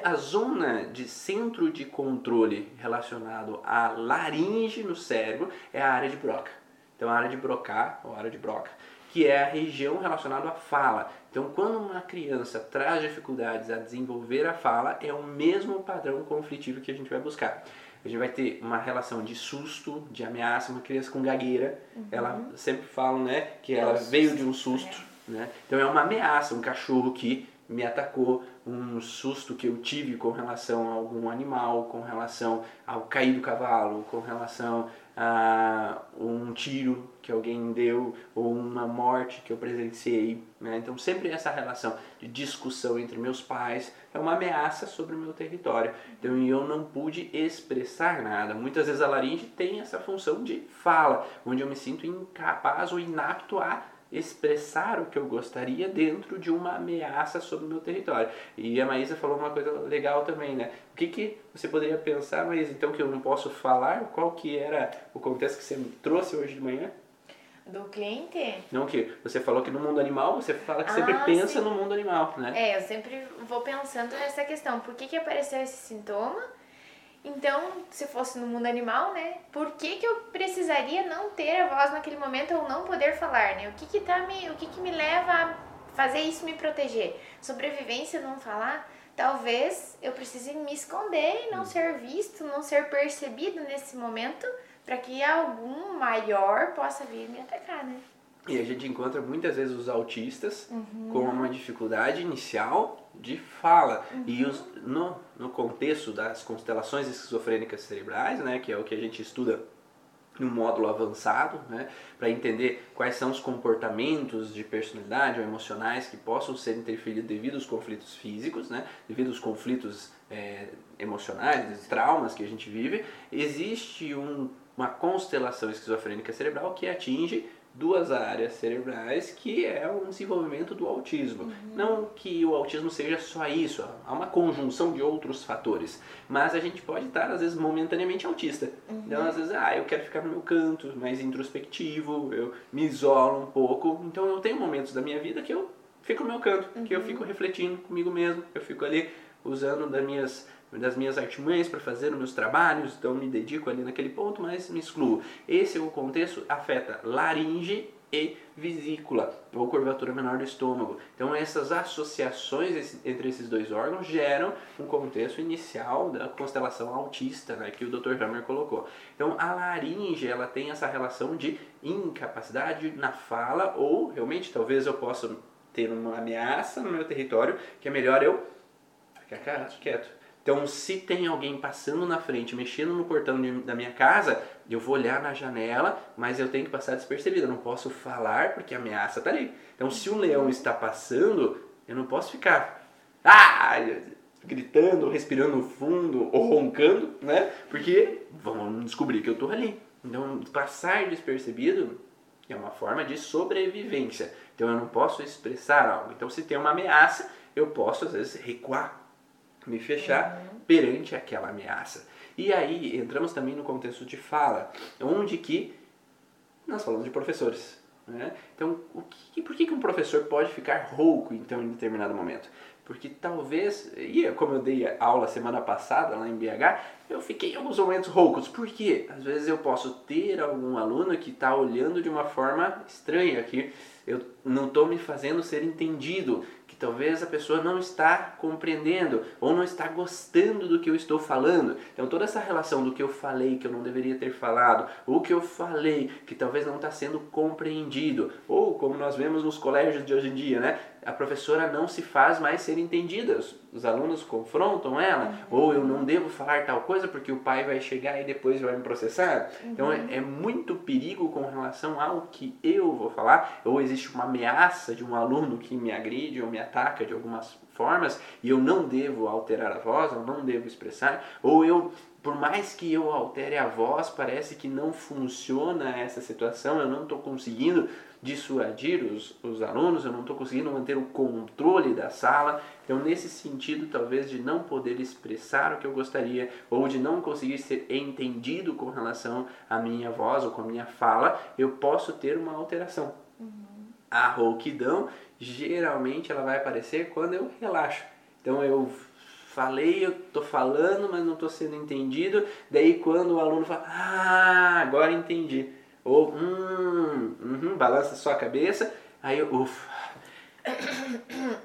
A zona de centro de controle relacionado à laringe no cérebro é a área de Broca. Então a área de Broca, ou área de Broca, que é a região relacionada à fala. Então, quando uma criança traz dificuldades a desenvolver a fala, é o mesmo padrão conflitivo que a gente vai buscar. A gente vai ter uma relação de susto, de ameaça, uma criança com gagueira, uhum. ela sempre fala, né, que ela veio de um susto, é. né? Então é uma ameaça, um cachorro que me atacou, um susto que eu tive com relação a algum animal, com relação ao cair do cavalo, com relação a um tiro que alguém deu ou uma morte que eu presenciei. Né? Então, sempre essa relação de discussão entre meus pais é uma ameaça sobre o meu território. Então, eu não pude expressar nada. Muitas vezes a laringe tem essa função de fala, onde eu me sinto incapaz ou inapto a expressar o que eu gostaria dentro de uma ameaça sobre o meu território. E a Maísa falou uma coisa legal também, né? O que, que você poderia pensar, mas então que eu não posso falar? Qual que era o contexto que você trouxe hoje de manhã? Do cliente? Não, que você falou que no mundo animal, você fala que ah, sempre pensa sim. no mundo animal, né? É, eu sempre vou pensando nessa questão. Por que, que apareceu esse sintoma? Então, se fosse no mundo animal, né? Por que, que eu precisaria não ter a voz naquele momento ou não poder falar, né? O que que, tá me, o que que me leva a fazer isso me proteger? Sobrevivência, não falar? Talvez eu precise me esconder e não hum. ser visto, não ser percebido nesse momento para que algum maior possa vir me atacar, né? E a gente encontra muitas vezes os autistas uhum. com uma dificuldade inicial de fala. Uhum. E os, no, no contexto das constelações esquizofrênicas cerebrais, né, que é o que a gente estuda no módulo avançado, né, para entender quais são os comportamentos de personalidade ou emocionais que possam ser interferidos devido aos conflitos físicos, né, devido aos conflitos é, emocionais, traumas que a gente vive, existe um, uma constelação esquizofrênica cerebral que atinge duas áreas cerebrais que é o desenvolvimento do autismo. Uhum. Não que o autismo seja só isso, há uma conjunção de outros fatores, mas a gente pode estar às vezes momentaneamente autista. Uhum. Então às vezes, ah, eu quero ficar no meu canto, mais introspectivo, eu me isolo um pouco. Então eu tenho momentos da minha vida que eu fico no meu canto, uhum. que eu uhum. fico refletindo comigo mesmo, eu fico ali usando das minhas das minhas artimanhas para fazer os meus trabalhos, então me dedico ali naquele ponto, mas me excluo. Esse é o contexto afeta laringe e vesícula, ou curvatura menor do estômago. Então essas associações entre esses dois órgãos geram um contexto inicial da constelação autista, né, que o Dr. Hammer colocou. Então a laringe ela tem essa relação de incapacidade na fala ou realmente talvez eu possa ter uma ameaça no meu território que é melhor eu ficar quieto então, se tem alguém passando na frente, mexendo no portão de, da minha casa, eu vou olhar na janela, mas eu tenho que passar despercebido. Eu não posso falar porque a ameaça está ali. Então, se um leão está passando, eu não posso ficar ah, gritando, respirando fundo ou roncando, né? Porque vão descobrir que eu estou ali. Então, passar despercebido é uma forma de sobrevivência. Então, eu não posso expressar algo. Então, se tem uma ameaça, eu posso às vezes recuar me fechar uhum. perante aquela ameaça. E aí entramos também no contexto de fala, onde que nós falamos de professores. Né? Então, o que, por que, que um professor pode ficar rouco então em determinado momento? Porque talvez, e como eu dei aula semana passada lá em BH, eu fiquei em alguns momentos roucos. Por quê? Às vezes eu posso ter algum aluno que está olhando de uma forma estranha, que eu não estou me fazendo ser entendido, que talvez a pessoa não está compreendendo ou não está gostando do que eu estou falando. Então toda essa relação do que eu falei que eu não deveria ter falado, ou que eu falei que talvez não está sendo compreendido, ou como nós vemos nos colégios de hoje em dia, né? A professora não se faz mais ser entendida. Os, os alunos confrontam ela, uhum. ou eu não devo falar tal coisa porque o pai vai chegar e depois vai me processar. Então, uhum. Então é, é muito perigo com relação ao que eu vou falar, ou existe uma ameaça de um aluno que me agride ou me ataca de algumas formas e eu não devo alterar a voz, eu não devo expressar, ou eu por mais que eu altere a voz, parece que não funciona essa situação, eu não estou conseguindo dissuadir os, os alunos, eu não estou conseguindo manter o controle da sala. Então, nesse sentido, talvez de não poder expressar o que eu gostaria ou de não conseguir ser entendido com relação à minha voz ou com a minha fala, eu posso ter uma alteração. Uhum. A rouquidão geralmente ela vai aparecer quando eu relaxo. Então eu falei, eu tô falando, mas não estou sendo entendido. Daí quando o aluno fala, ah, agora entendi. Ou, hum, uhum, balança sua cabeça, Aí eu, ufa,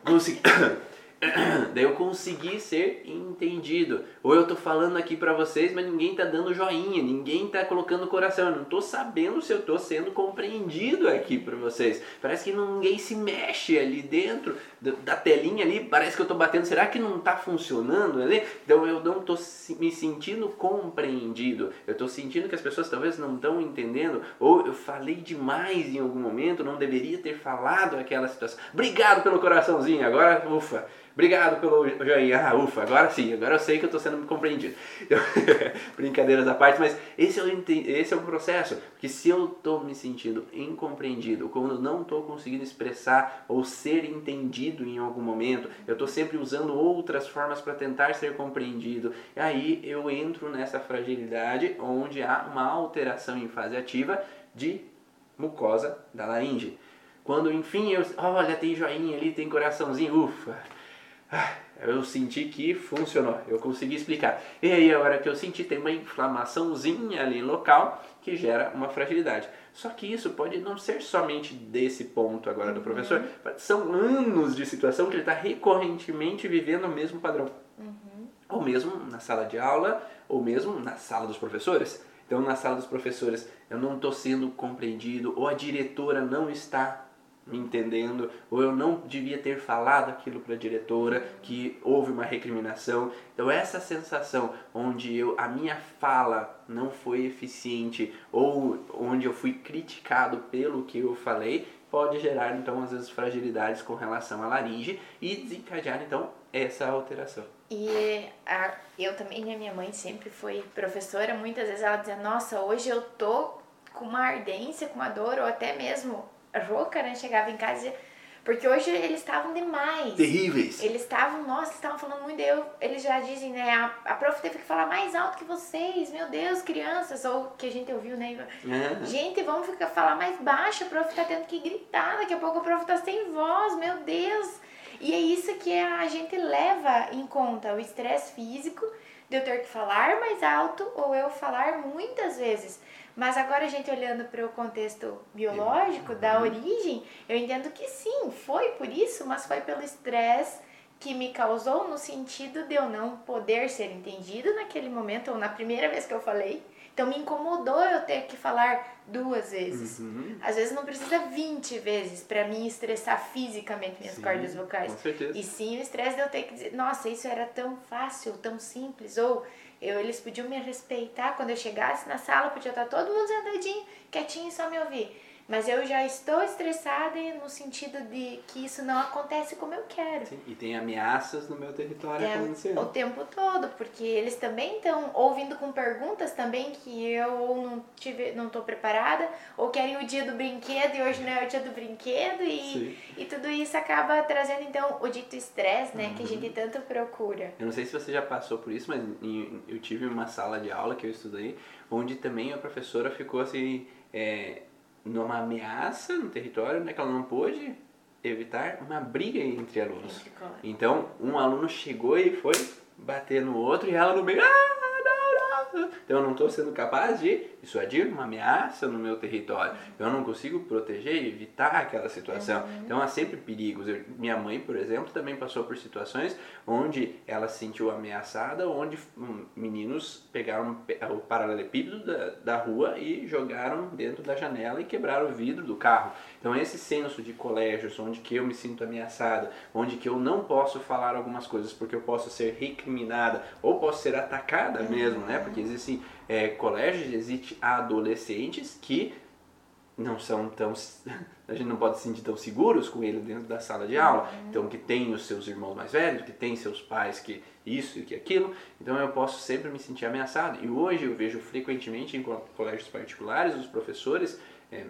consegui, daí eu consegui ser entendido. Ou eu tô falando aqui pra vocês, mas ninguém tá dando joinha, ninguém tá colocando coração. Eu não tô sabendo se eu tô sendo compreendido aqui pra vocês. Parece que ninguém se mexe ali dentro da telinha ali, parece que eu tô batendo. Será que não tá funcionando ali? Então eu não tô me sentindo compreendido. Eu tô sentindo que as pessoas talvez não estão entendendo, ou eu falei demais em algum momento, não deveria ter falado aquela situação. Obrigado pelo coraçãozinho, agora ufa. Obrigado pelo joinha. Ah, ufa, agora sim, agora eu sei que eu estou sendo compreendido. Brincadeiras à parte, mas esse é, o, esse é o processo. Porque se eu estou me sentindo incompreendido, quando não estou conseguindo expressar ou ser entendido em algum momento, eu estou sempre usando outras formas para tentar ser compreendido, e aí eu entro nessa fragilidade onde há uma alteração em fase ativa de mucosa da laringe. Quando enfim eu, olha, tem joinha ali, tem coraçãozinho, ufa ah, eu senti que funcionou, eu consegui explicar. E aí, a hora que eu senti, tem uma inflamaçãozinha ali local que gera uma fragilidade. Só que isso pode não ser somente desse ponto agora do professor, uhum. são anos de situação que ele está recorrentemente vivendo o mesmo padrão. Uhum. Ou mesmo na sala de aula, ou mesmo na sala dos professores. Então, na sala dos professores, eu não estou sendo compreendido, ou a diretora não está me entendendo, ou eu não devia ter falado aquilo para a diretora, que houve uma recriminação. Então essa sensação onde eu, a minha fala não foi eficiente ou onde eu fui criticado pelo que eu falei, pode gerar então às vezes fragilidades com relação à laringe e desencadear então essa alteração. E a, eu também, a minha mãe sempre foi professora, muitas vezes ela dizia, nossa, hoje eu tô com uma ardência, com uma dor, ou até mesmo rouca, né? Chegava em casa e porque hoje eles estavam demais. Terríveis. Eles estavam, nossa, estavam falando muito. Eu, eles já dizem, né? A, a prof teve que falar mais alto que vocês. Meu Deus, crianças. Ou que a gente ouviu, né? Uhum. Gente, vamos ficar, falar mais baixo. A prof tá tendo que gritar. Daqui a pouco a prof tá sem voz. Meu Deus. E é isso que a gente leva em conta. O estresse físico de eu ter que falar mais alto ou eu falar muitas vezes. Mas agora a gente olhando para o contexto biológico, da uhum. origem, eu entendo que sim, foi por isso, mas foi pelo estresse que me causou no sentido de eu não poder ser entendido naquele momento ou na primeira vez que eu falei. Então me incomodou eu ter que falar duas vezes. Uhum. Às vezes não precisa 20 vezes para mim estressar fisicamente minhas sim, cordas vocais. Com certeza. E sim o estresse de eu ter que dizer, nossa, isso era tão fácil, tão simples, ou eu, eles podiam me respeitar quando eu chegasse na sala, podia estar todo mundo sentadinho, quietinho e só me ouvir. Mas eu já estou estressada no sentido de que isso não acontece como eu quero. Sim, e tem ameaças no meu território é, acontecendo. O tempo todo, porque eles também estão ouvindo com perguntas também que eu não tive, não estou preparada, ou querem o dia do brinquedo e hoje não é o dia do brinquedo e, e tudo isso acaba trazendo então o dito estresse, né, uhum. que a gente uhum. tanto procura. Eu não sei se você já passou por isso, mas eu tive uma sala de aula que eu estudei, onde também a professora ficou assim, é, numa ameaça no território, né, que ela não pôde evitar uma briga entre alunos. Então, um aluno chegou e foi bater no outro e ela no meio, ah, então eu não estou sendo capaz de dissuadir uma ameaça no meu território. Eu não consigo proteger e evitar aquela situação. Uhum. Então há sempre perigos. Eu, minha mãe, por exemplo, também passou por situações onde ela se sentiu ameaçada, onde hum, meninos pegaram o paralelepípedo da, da rua e jogaram dentro da janela e quebraram o vidro do carro. Então esse senso de colégios onde que eu me sinto ameaçada, onde que eu não posso falar algumas coisas porque eu posso ser recriminada ou posso ser atacada mesmo, né? Porque existem é, colégios, existem adolescentes que não são tão a gente não pode se sentir tão seguros com ele dentro da sala de aula. Uhum. então que tem os seus irmãos mais velhos que tem seus pais que isso e que aquilo. Então eu posso sempre me sentir ameaçado. E hoje eu vejo frequentemente em colégios particulares os professores é,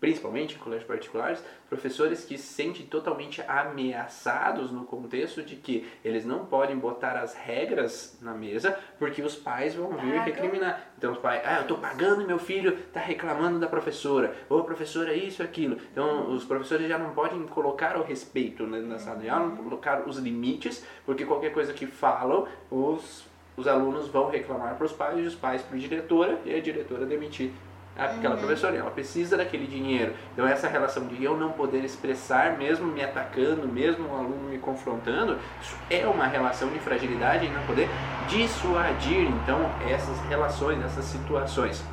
principalmente em colégios particulares, professores que se sentem totalmente ameaçados no contexto de que eles não podem botar as regras na mesa porque os pais vão vir recriminar. Então os pais, ah, eu estou pagando e meu filho está reclamando da professora, ou a professora isso aquilo. Então os professores já não podem colocar o respeito na sala de aula, colocar os limites, porque qualquer coisa que falam, os, os alunos vão reclamar para os pais, e os pais para a diretora, e a diretora demitir aquela Uhum. professora, ela precisa daquele dinheiro. Então essa relação de eu não poder expressar, mesmo me atacando, mesmo o aluno me confrontando, isso é uma relação de fragilidade e não poder dissuadir então essas relações, essas situações.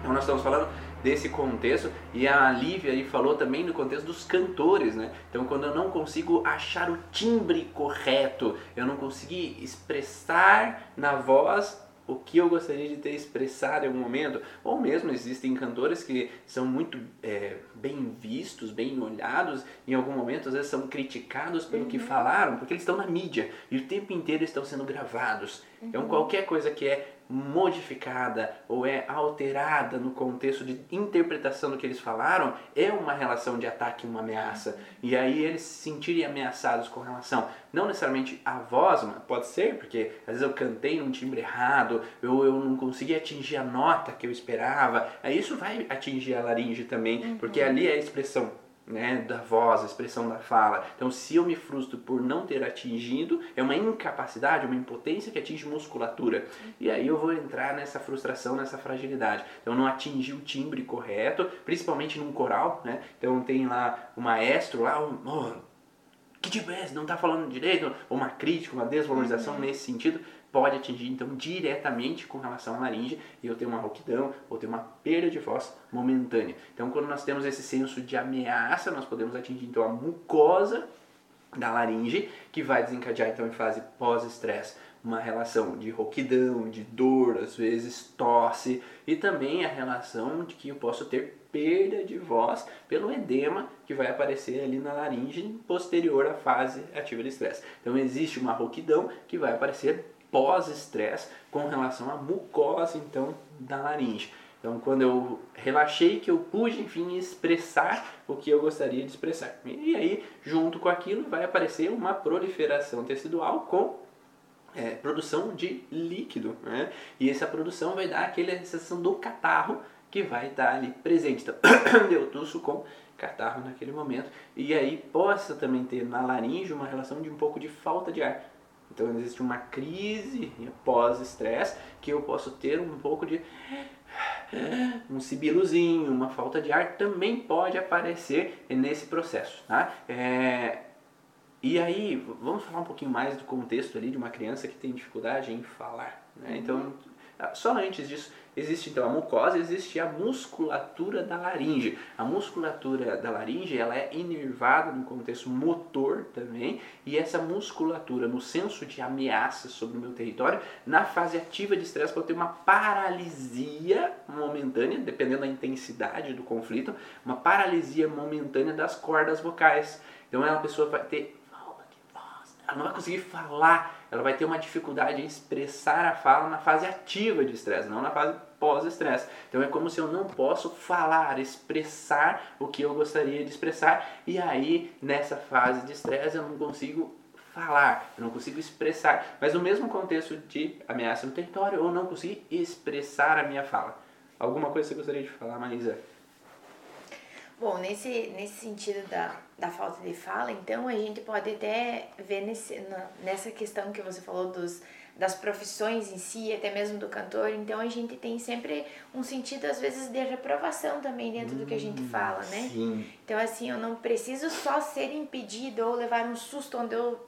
Então nós estamos falando desse contexto e a Lívia aí falou também no contexto dos cantores, né? Então quando eu não consigo achar o timbre correto, eu não consegui expressar na voz o que eu gostaria de ter expressado em algum momento, ou mesmo existem cantores que são muito é, bem vistos, bem olhados, em algum momento às vezes são criticados pelo que falaram, porque eles estão na mídia e o tempo inteiro estão sendo gravados. Então qualquer coisa que é modificada ou é alterada no contexto de interpretação do que eles falaram é uma relação de ataque, uma ameaça. E aí eles se sentirem ameaçados com relação, não necessariamente à voz, mas pode ser, porque às vezes eu cantei num timbre errado, eu, eu não consegui atingir a nota que eu esperava. Aí isso vai atingir a laringe também, porque ali é a expressão né, da voz, a expressão da fala. Então, se eu me frustro por não ter atingido, é uma incapacidade, uma impotência que atinge musculatura. E aí eu vou entrar nessa frustração, nessa fragilidade. Então, não atingir o timbre correto, principalmente num coral, né? Então, tem lá o maestro lá, um, oh, que tipo é esse? Não está falando direito? Ou uma crítica, uma desvalorização nesse sentido pode atingir então diretamente com relação à laringe e eu tenho uma rouquidão ou tenho uma perda de voz momentânea. Então, quando nós temos esse senso de ameaça, nós podemos atingir então a mucosa da laringe, que vai desencadear então em fase pós-estresse uma relação de rouquidão, de dor, às vezes tosse e também a relação de que eu posso ter perda de voz pelo edema que vai aparecer ali na laringe posterior à fase ativa de estresse. Então existe uma rouquidão que vai aparecer pós-estresse com relação à mucosa então da laringe. Então, quando eu relaxei, que eu pude, enfim, expressar o que eu gostaria de expressar. E aí, junto com aquilo, vai aparecer uma proliferação tecidual com é, produção de líquido. Né? E essa produção vai dar aquela sensação do catarro que vai estar ali presente. Então, eu tuço com catarro naquele momento. E aí, possa também ter na laringe uma relação de um pouco de falta de ar. Então existe uma crise pós-estresse que eu posso ter um pouco de um sibilozinho, uma falta de ar também pode aparecer nesse processo, tá? É, e aí, vamos falar um pouquinho mais do contexto ali de uma criança que tem dificuldade em falar, né? Então, só antes disso, existe então a mucosa, existe a musculatura da laringe. A musculatura da laringe, ela é inervada no contexto motor também, e essa musculatura no senso de ameaça sobre o meu território, na fase ativa de estresse pode ter uma paralisia momentânea, dependendo da intensidade do conflito, uma paralisia momentânea das cordas vocais. Então, a pessoa vai ter ela não vai conseguir falar, ela vai ter uma dificuldade em expressar a fala na fase ativa de estresse, não na fase pós-estresse. Então é como se eu não posso falar, expressar o que eu gostaria de expressar, e aí nessa fase de estresse eu não consigo falar, eu não consigo expressar, mas no mesmo contexto de ameaça no território, eu não consigo expressar a minha fala. Alguma coisa você gostaria de falar, Maísa? Bom, nesse, nesse sentido da, da falta de fala, então a gente pode até ver nesse, na, nessa questão que você falou dos, das profissões em si, até mesmo do cantor, então a gente tem sempre um sentido, às vezes, de reprovação também dentro do que a gente fala, né? Sim. Então, assim, eu não preciso só ser impedido ou levar um susto onde eu.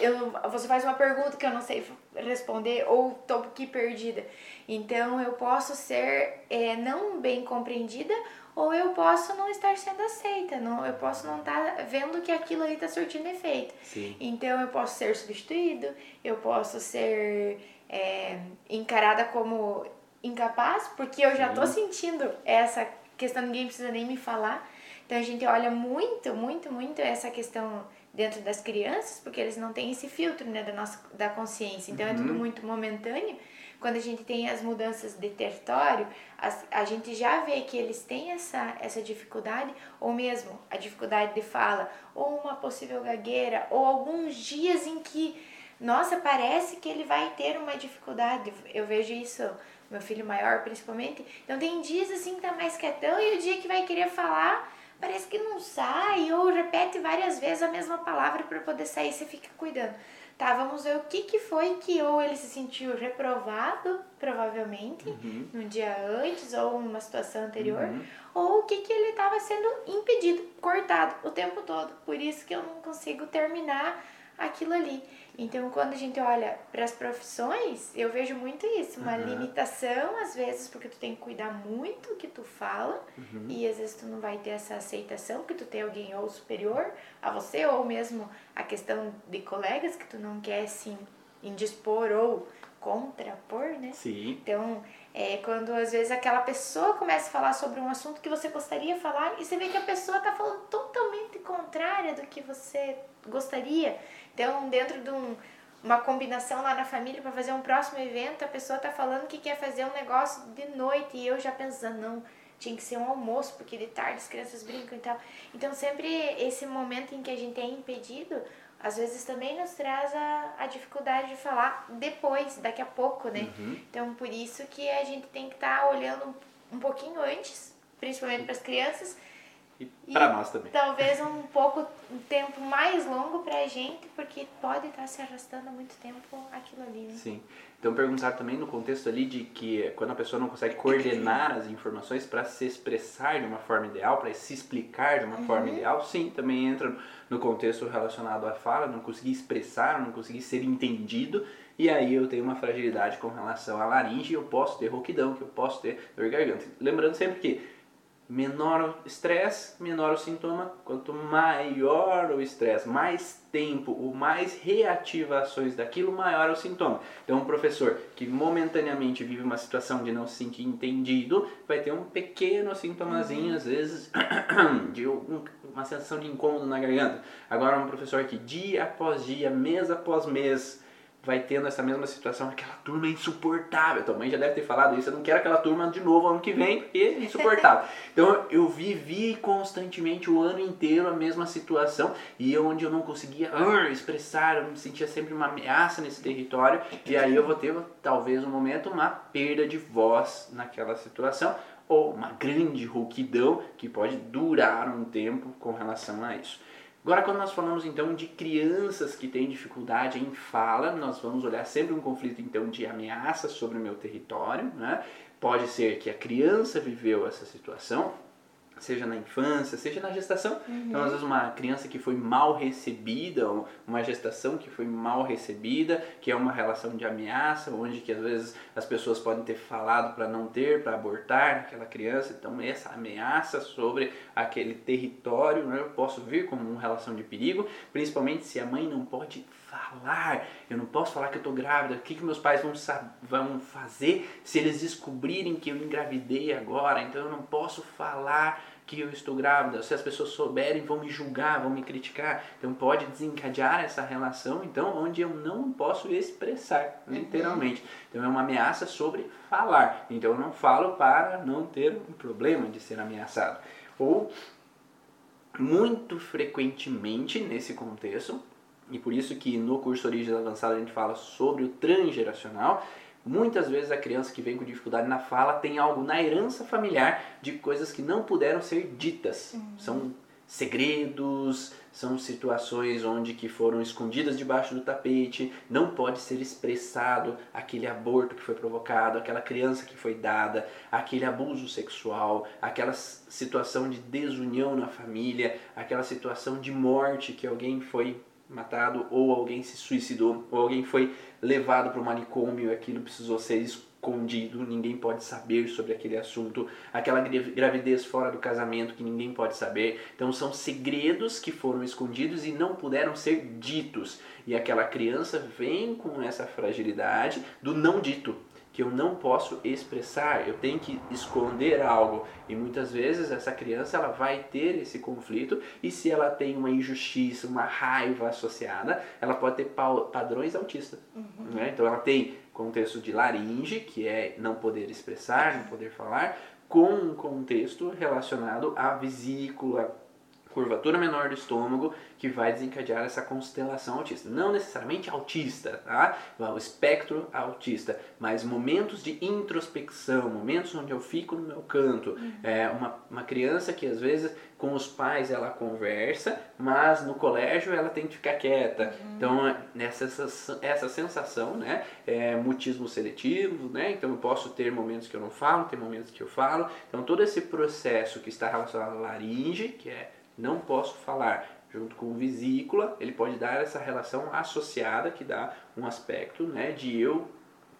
eu você faz uma pergunta que eu não sei responder ou estou aqui perdida. Então, eu posso ser é, não bem compreendida ou eu posso não estar sendo aceita, não, eu posso não estar vendo que aquilo ali está surtindo efeito. Sim. Então eu posso ser substituído, eu posso ser é, encarada como incapaz, porque eu já estou sentindo essa questão, ninguém precisa nem me falar. Então a gente olha muito, muito, muito essa questão dentro das crianças, porque eles não têm esse filtro né, da, nossa, da consciência. Então é tudo muito momentâneo quando a gente tem as mudanças de território, a, a gente já vê que eles têm essa, essa dificuldade, ou mesmo a dificuldade de fala, ou uma possível gagueira, ou alguns dias em que, nossa, parece que ele vai ter uma dificuldade. Eu vejo isso, meu filho maior principalmente. Então tem dias assim que tá mais quietão e o dia que vai querer falar parece que não sai, ou repete várias vezes a mesma palavra para poder sair, você fica cuidando. Tá, vamos ver o que, que foi que ou ele se sentiu reprovado, provavelmente, Uhum. no dia antes ou numa situação anterior, Uhum. ou o que, que ele estava sendo impedido, cortado o tempo todo. Por isso que eu não consigo terminar aquilo ali. Então, quando a gente olha para as profissões, eu vejo muito isso, uma Uhum. limitação às vezes, porque tu tem que cuidar muito o que tu fala Uhum. e às vezes tu não vai ter essa aceitação, porque tu tem alguém ou superior a você, ou mesmo a questão de colegas que tu não quer se indispor ou contrapor, né? Sim. Então, é quando às vezes aquela pessoa começa a falar sobre um assunto que você gostaria de falar e você vê que a pessoa está falando totalmente contrária do que você gostaria. Então, dentro de um, uma combinação lá na família para fazer um próximo evento, a pessoa está falando que quer fazer um negócio de noite e eu já pensando, não, tinha que ser um almoço, porque de tarde as crianças brincam e tal. Então, sempre esse momento em que a gente é impedido, às vezes também nos traz a, a dificuldade de falar depois, daqui a pouco, né? Uhum. Então, por isso que a gente tem que estar olhando um, um pouquinho antes, principalmente para as crianças, E E- para nós também. talvez um pouco, um tempo mais longo para a gente, porque pode estar se arrastando muito tempo aquilo ali, né? Sim. Então perguntar também no contexto ali de que quando a pessoa não consegue coordenar as informações para se expressar de uma forma ideal, para se explicar de uma forma ideal, sim, também entra no contexto relacionado à fala, não conseguir expressar, não conseguir ser entendido, e aí eu tenho uma fragilidade com relação à laringe, eu posso ter rouquidão, que eu posso ter dor garganta. Lembrando sempre que menor o estresse, menor o sintoma. Quanto maior o estresse, mais tempo ou mais reativações daquilo, maior o sintoma. Então, um professor que momentaneamente vive uma situação de não se sentir entendido, vai ter um pequeno sintomazinho, às vezes, de um- uma sensação de incômodo na garganta. Agora, um professor que dia após dia, mês após mês, vai tendo essa mesma situação, aquela turma é insuportável. Tua mãe já deve ter falado isso, eu não quero aquela turma de novo ano que vem, porque é insuportável. então eu vivi constantemente o ano inteiro a mesma situação e eu, onde eu não conseguia ah, expressar, eu me sentia sempre uma ameaça nesse território e aí eu vou ter talvez um momento uma perda de voz naquela situação ou uma grande rouquidão que pode durar um tempo com relação a isso. Agora, quando nós falamos então de crianças que têm dificuldade em fala, nós vamos olhar sempre um conflito então de ameaça sobre o meu território. Né? Pode ser que a criança viveu essa situação, seja na infância, seja na gestação. Então, às vezes, uma criança que foi mal recebida, ou uma gestação que foi mal recebida, que é uma relação de ameaça, onde que às vezes as pessoas podem ter falado para não ter, para abortar aquela criança. Então, essa ameaça sobre aquele território, né, eu posso vir como uma relação de perigo, principalmente se a mãe não pode falar. Eu não posso falar que eu tô grávida. O que, que meus pais vão, vão fazer se eles descobrirem que eu engravidei agora? Então, eu não posso falar que eu estou grávida. Se as pessoas souberem, vão me julgar, vão me criticar. Então pode desencadear essa relação, então, onde eu não posso expressar, literalmente. Então é uma ameaça sobre falar. Então eu não falo para não ter um problema de ser ameaçado. Ou muito frequentemente nesse contexto, e por isso que no curso Origens Avançada a gente fala sobre o transgeracional, muitas vezes a criança que vem com dificuldade na fala tem algo na herança familiar de coisas que não puderam ser ditas. São segredos, são situações onde que foram escondidas debaixo do tapete, não pode ser expressado aquele aborto que foi provocado, aquela criança que foi dada, aquele abuso sexual, aquela situação de desunião na família, aquela situação de morte que alguém foi matado ou alguém se suicidou ou alguém foi levado para o manicômio e aquilo precisou ser escondido, ninguém pode saber sobre aquele assunto, aquela gra- gravidez fora do casamento que ninguém pode saber. Então são segredos que foram escondidos e não puderam ser ditos. E aquela criança vem com essa fragilidade do não dito, que eu não posso expressar, eu tenho que esconder algo. E muitas vezes essa criança ela vai ter esse conflito e se ela tem uma injustiça, uma raiva associada, ela pode ter padrões autistas. né? Então ela tem contexto de laringe, que é não poder expressar, não poder falar, com um contexto relacionado à vesícula, curvatura menor do estômago que vai desencadear essa constelação autista. Não necessariamente autista, tá? O espectro autista, mas momentos de introspecção, momentos onde eu fico no meu canto. Uhum. É uma, uma criança que às vezes com os pais ela conversa, mas no colégio ela tem que ficar quieta. Uhum. Então, nessa essa, essa sensação, né, é mutismo seletivo, né? Então eu posso ter momentos que eu não falo, ter momentos que eu falo. Então todo esse processo que está relacionado à laringe, que é não posso falar, junto com vesícula, ele pode dar essa relação associada que dá um aspecto né, de eu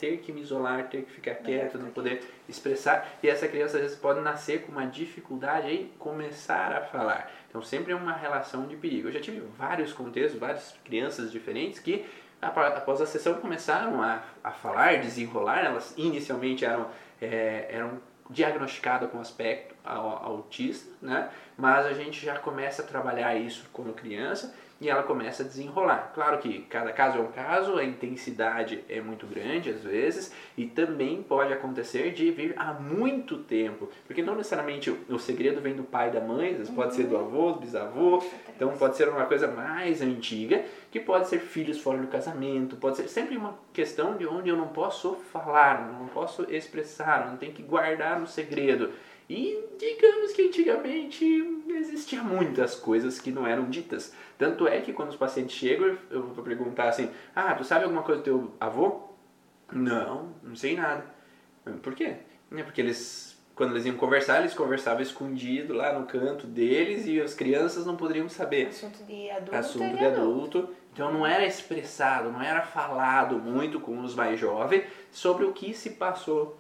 ter que me isolar, ter que ficar quieto, não poder expressar. E essa criança às vezes pode nascer com uma dificuldade em começar a falar. Então sempre é uma relação de perigo. Eu já tive vários contextos, várias crianças diferentes que após a sessão começaram a, a falar, desenrolar. Elas inicialmente eram, é, eram diagnosticadas com aspecto autista, né? mas a gente já começa a trabalhar isso quando criança e ela começa a desenrolar. Claro que cada caso é um caso, a intensidade é muito grande às vezes e também pode acontecer de vir há muito tempo, porque não necessariamente o segredo vem do pai e da mãe, às vezes pode ser do uhum. avô, do bisavô, então pode ser uma coisa mais antiga, que pode ser filhos fora do casamento, pode ser sempre uma questão de onde eu não posso falar, não posso expressar, não tenho que guardar um segredo. E digamos que antigamente existiam muitas coisas que não eram ditas. Tanto é que quando os pacientes chegam, eu vou perguntar assim: Ah, tu sabe alguma coisa do teu avô? Não, não sei nada. Por quê? É porque eles, quando eles iam conversar, eles conversavam escondido lá no canto deles e as crianças não poderiam saber. Assunto de adulto. Assunto de adulto. adulto. Então não era expressado, não era falado muito com os mais jovens sobre o que se passou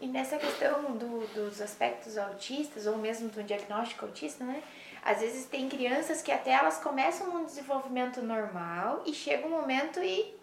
e nessa questão do, dos aspectos autistas, ou mesmo do diagnóstico autista, né? Às vezes tem crianças que até elas começam um desenvolvimento normal e chega um momento e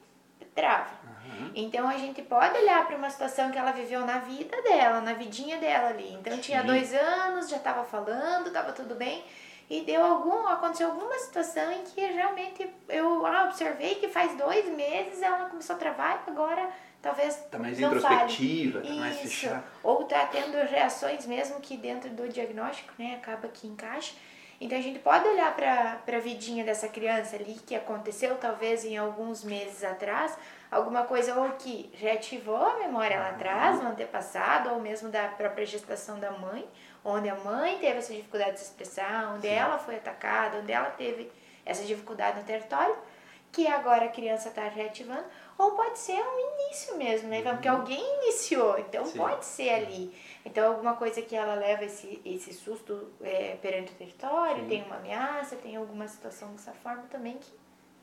trava. Uhum. Então a gente pode olhar para uma situação que ela viveu na vida dela, na vidinha dela ali. Então tinha dois anos, já estava falando, estava tudo bem. E deu algum, aconteceu alguma situação em que realmente eu ah, observei que faz dois meses ela começou a travar e agora talvez tá mais introspectiva, tá mais fechada. Ou tá tendo reações mesmo que dentro do diagnóstico, né, acaba que encaixa. Então a gente pode olhar para a vidinha dessa criança ali que aconteceu talvez em alguns meses atrás, alguma coisa ou que reativou a memória lá atrás, no antepassado, ou mesmo da própria gestação da mãe, onde a mãe teve essa dificuldade de se expressar, onde Sim. ela foi atacada, onde ela teve essa dificuldade no território, que agora a criança está reativando, ou pode ser um início mesmo, né? Porque uhum. alguém iniciou, então Sim. pode ser ali. Então, alguma coisa que ela leva esse, esse susto é, perante o território, Sim. tem uma ameaça, tem alguma situação dessa forma também que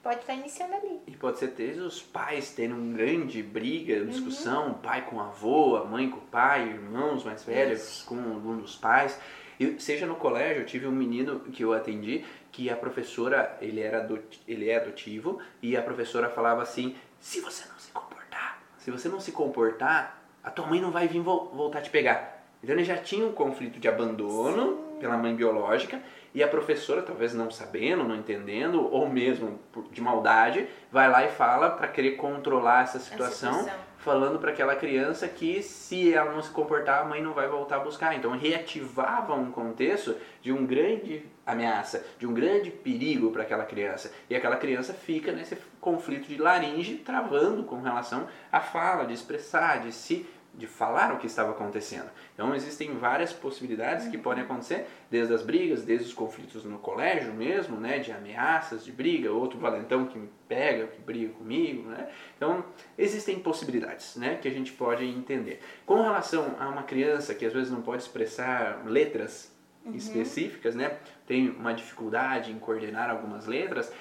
pode estar iniciando ali. E pode ser desde os pais tendo uma grande briga, discussão, uhum. pai com avô, a mãe com o pai, irmãos mais velhos Isso. com um dos pais. E, seja no colégio, eu tive um menino que eu atendi que a professora, ele, era ele é adotivo, e a professora falava assim, se você não se comportar, se você não se comportar, a tua mãe não vai vir vo voltar te pegar. Então ele já tinha um conflito de abandono Sim. pela mãe biológica e a professora, talvez não sabendo, não entendendo, ou mesmo de maldade, vai lá e fala para querer controlar essa situação, situação. Falando para aquela criança que se ela não se comportar, a mãe não vai voltar a buscar. Então reativava um contexto de um grande ameaça, de um grande perigo para aquela criança. E aquela criança fica nesse conflito de laringe travando com relação à fala, de expressar, de se de falar o que estava acontecendo. Então existem várias possibilidades uhum. que podem acontecer, desde as brigas, desde os conflitos no colégio mesmo, né, de ameaças, de briga, outro valentão que me pega, que briga comigo, né? Então existem possibilidades, né, que a gente pode entender. Com relação a uma criança que às vezes não pode expressar letras uhum. específicas, né, tem uma dificuldade em coordenar algumas letras,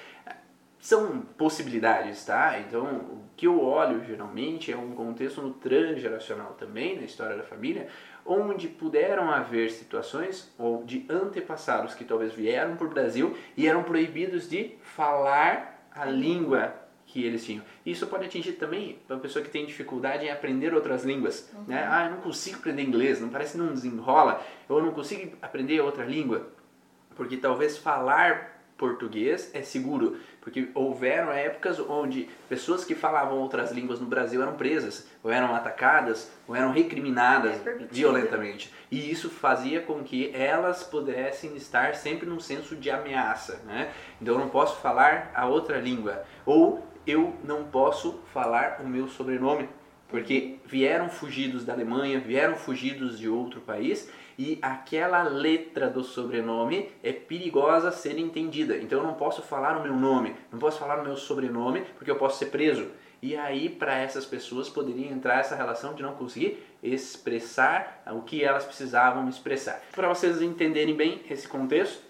são possibilidades, tá? Então, o que eu olho geralmente é um contexto no transgeracional também, na história da família, onde puderam haver situações ou de antepassados que talvez vieram para o Brasil e eram proibidos de falar a língua que eles tinham. Isso pode atingir também a pessoa que tem dificuldade em aprender outras línguas. Uhum. Né? Ah, eu não consigo aprender inglês, não parece que não desenrola, eu não consigo aprender outra língua, porque talvez falar português é seguro, porque houveram épocas onde pessoas que falavam outras línguas no Brasil eram presas, ou eram atacadas, ou eram recriminadas É violentamente. E isso fazia com que elas pudessem estar sempre num senso de ameaça. Né? Então eu não posso falar a outra língua, ou eu não posso falar o meu sobrenome, porque vieram fugidos da Alemanha, vieram fugidos de outro país e aquela letra do sobrenome é perigosa ser entendida. Então eu não posso falar o meu nome, não posso falar o meu sobrenome, porque eu posso ser preso. E aí, para essas pessoas, poderia entrar essa relação de não conseguir expressar o que elas precisavam expressar. Para vocês entenderem bem esse contexto,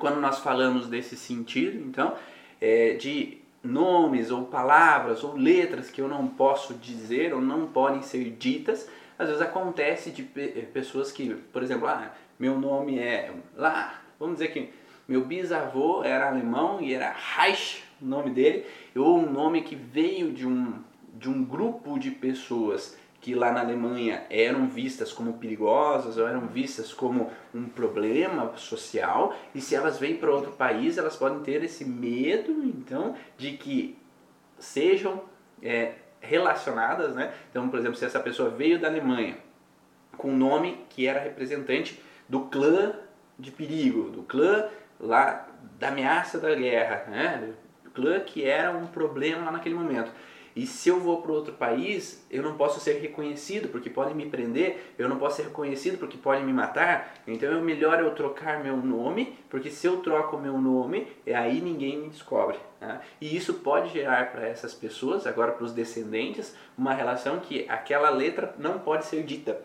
quando nós falamos desse sentido, então, é, de nomes ou palavras ou letras que eu não posso dizer ou não podem ser ditas, às vezes acontece de eh, pessoas que, por exemplo, ah, meu nome é lá, vamos dizer que meu bisavô era alemão e era Reich, o nome dele, ou um nome que veio de um, de um grupo de pessoas que lá na Alemanha eram vistas como perigosas ou eram vistas como um problema social, e se elas vêm para outro país, elas podem ter esse medo, então, de que sejam é, relacionadas, né? Então, por exemplo, se essa pessoa veio da Alemanha com um nome que era representante do clã de perigo, do clã lá da ameaça da guerra, né? Clã que era um problema lá naquele momento. E se eu vou para outro país, eu não posso ser reconhecido porque podem me prender, eu não posso ser reconhecido porque podem me matar. Então é melhor eu trocar meu nome, porque se eu troco meu nome, é aí ninguém me descobre. Né? E isso pode gerar para essas pessoas, agora para os descendentes, uma relação que aquela letra não pode ser dita.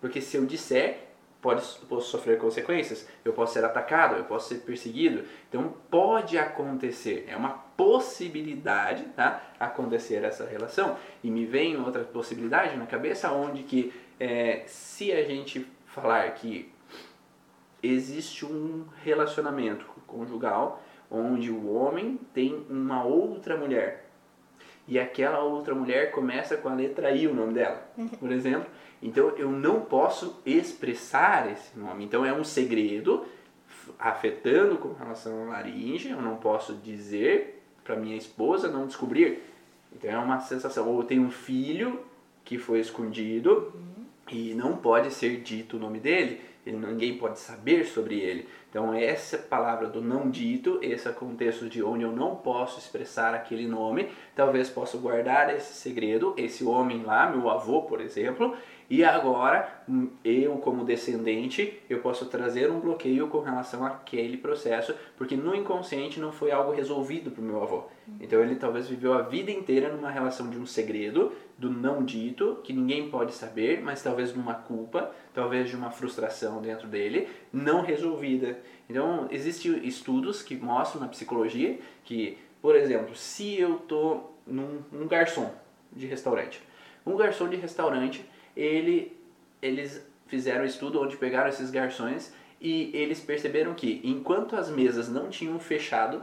Porque se eu disser, pode, posso sofrer consequências, eu posso ser atacado, eu posso ser perseguido. Então pode acontecer, é uma possibilidade tá, acontecer essa relação. E me vem outra possibilidade na cabeça onde que é, se a gente falar que existe um relacionamento conjugal onde o homem tem uma outra mulher e aquela outra mulher começa com a letra I, o nome dela, por exemplo, então eu não posso expressar esse nome. Então é um segredo afetando com relação à laringe, eu não posso dizer para minha esposa não descobrir. Então é uma sensação. Ou tem um filho que foi escondido uhum. e não pode ser dito o nome dele, ele, ninguém pode saber sobre ele. Então essa palavra do não dito, esse contexto de onde eu não posso expressar aquele nome, talvez possa guardar esse segredo, esse homem lá, meu avô, por exemplo, e agora, hum, eu como descendente, eu posso trazer um bloqueio com relação àquele processo, porque no inconsciente não foi algo resolvido para o meu avô. Então ele talvez viveu a vida inteira numa relação de um segredo, do não dito, que ninguém pode saber, mas talvez numa culpa, talvez de uma frustração dentro dele, não resolvida. Então existem estudos que mostram na psicologia que, por exemplo, se eu estou num, num garçom de restaurante, um garçom de restaurante ele, eles fizeram um estudo onde pegaram esses garçons e eles perceberam que enquanto as mesas não tinham fechado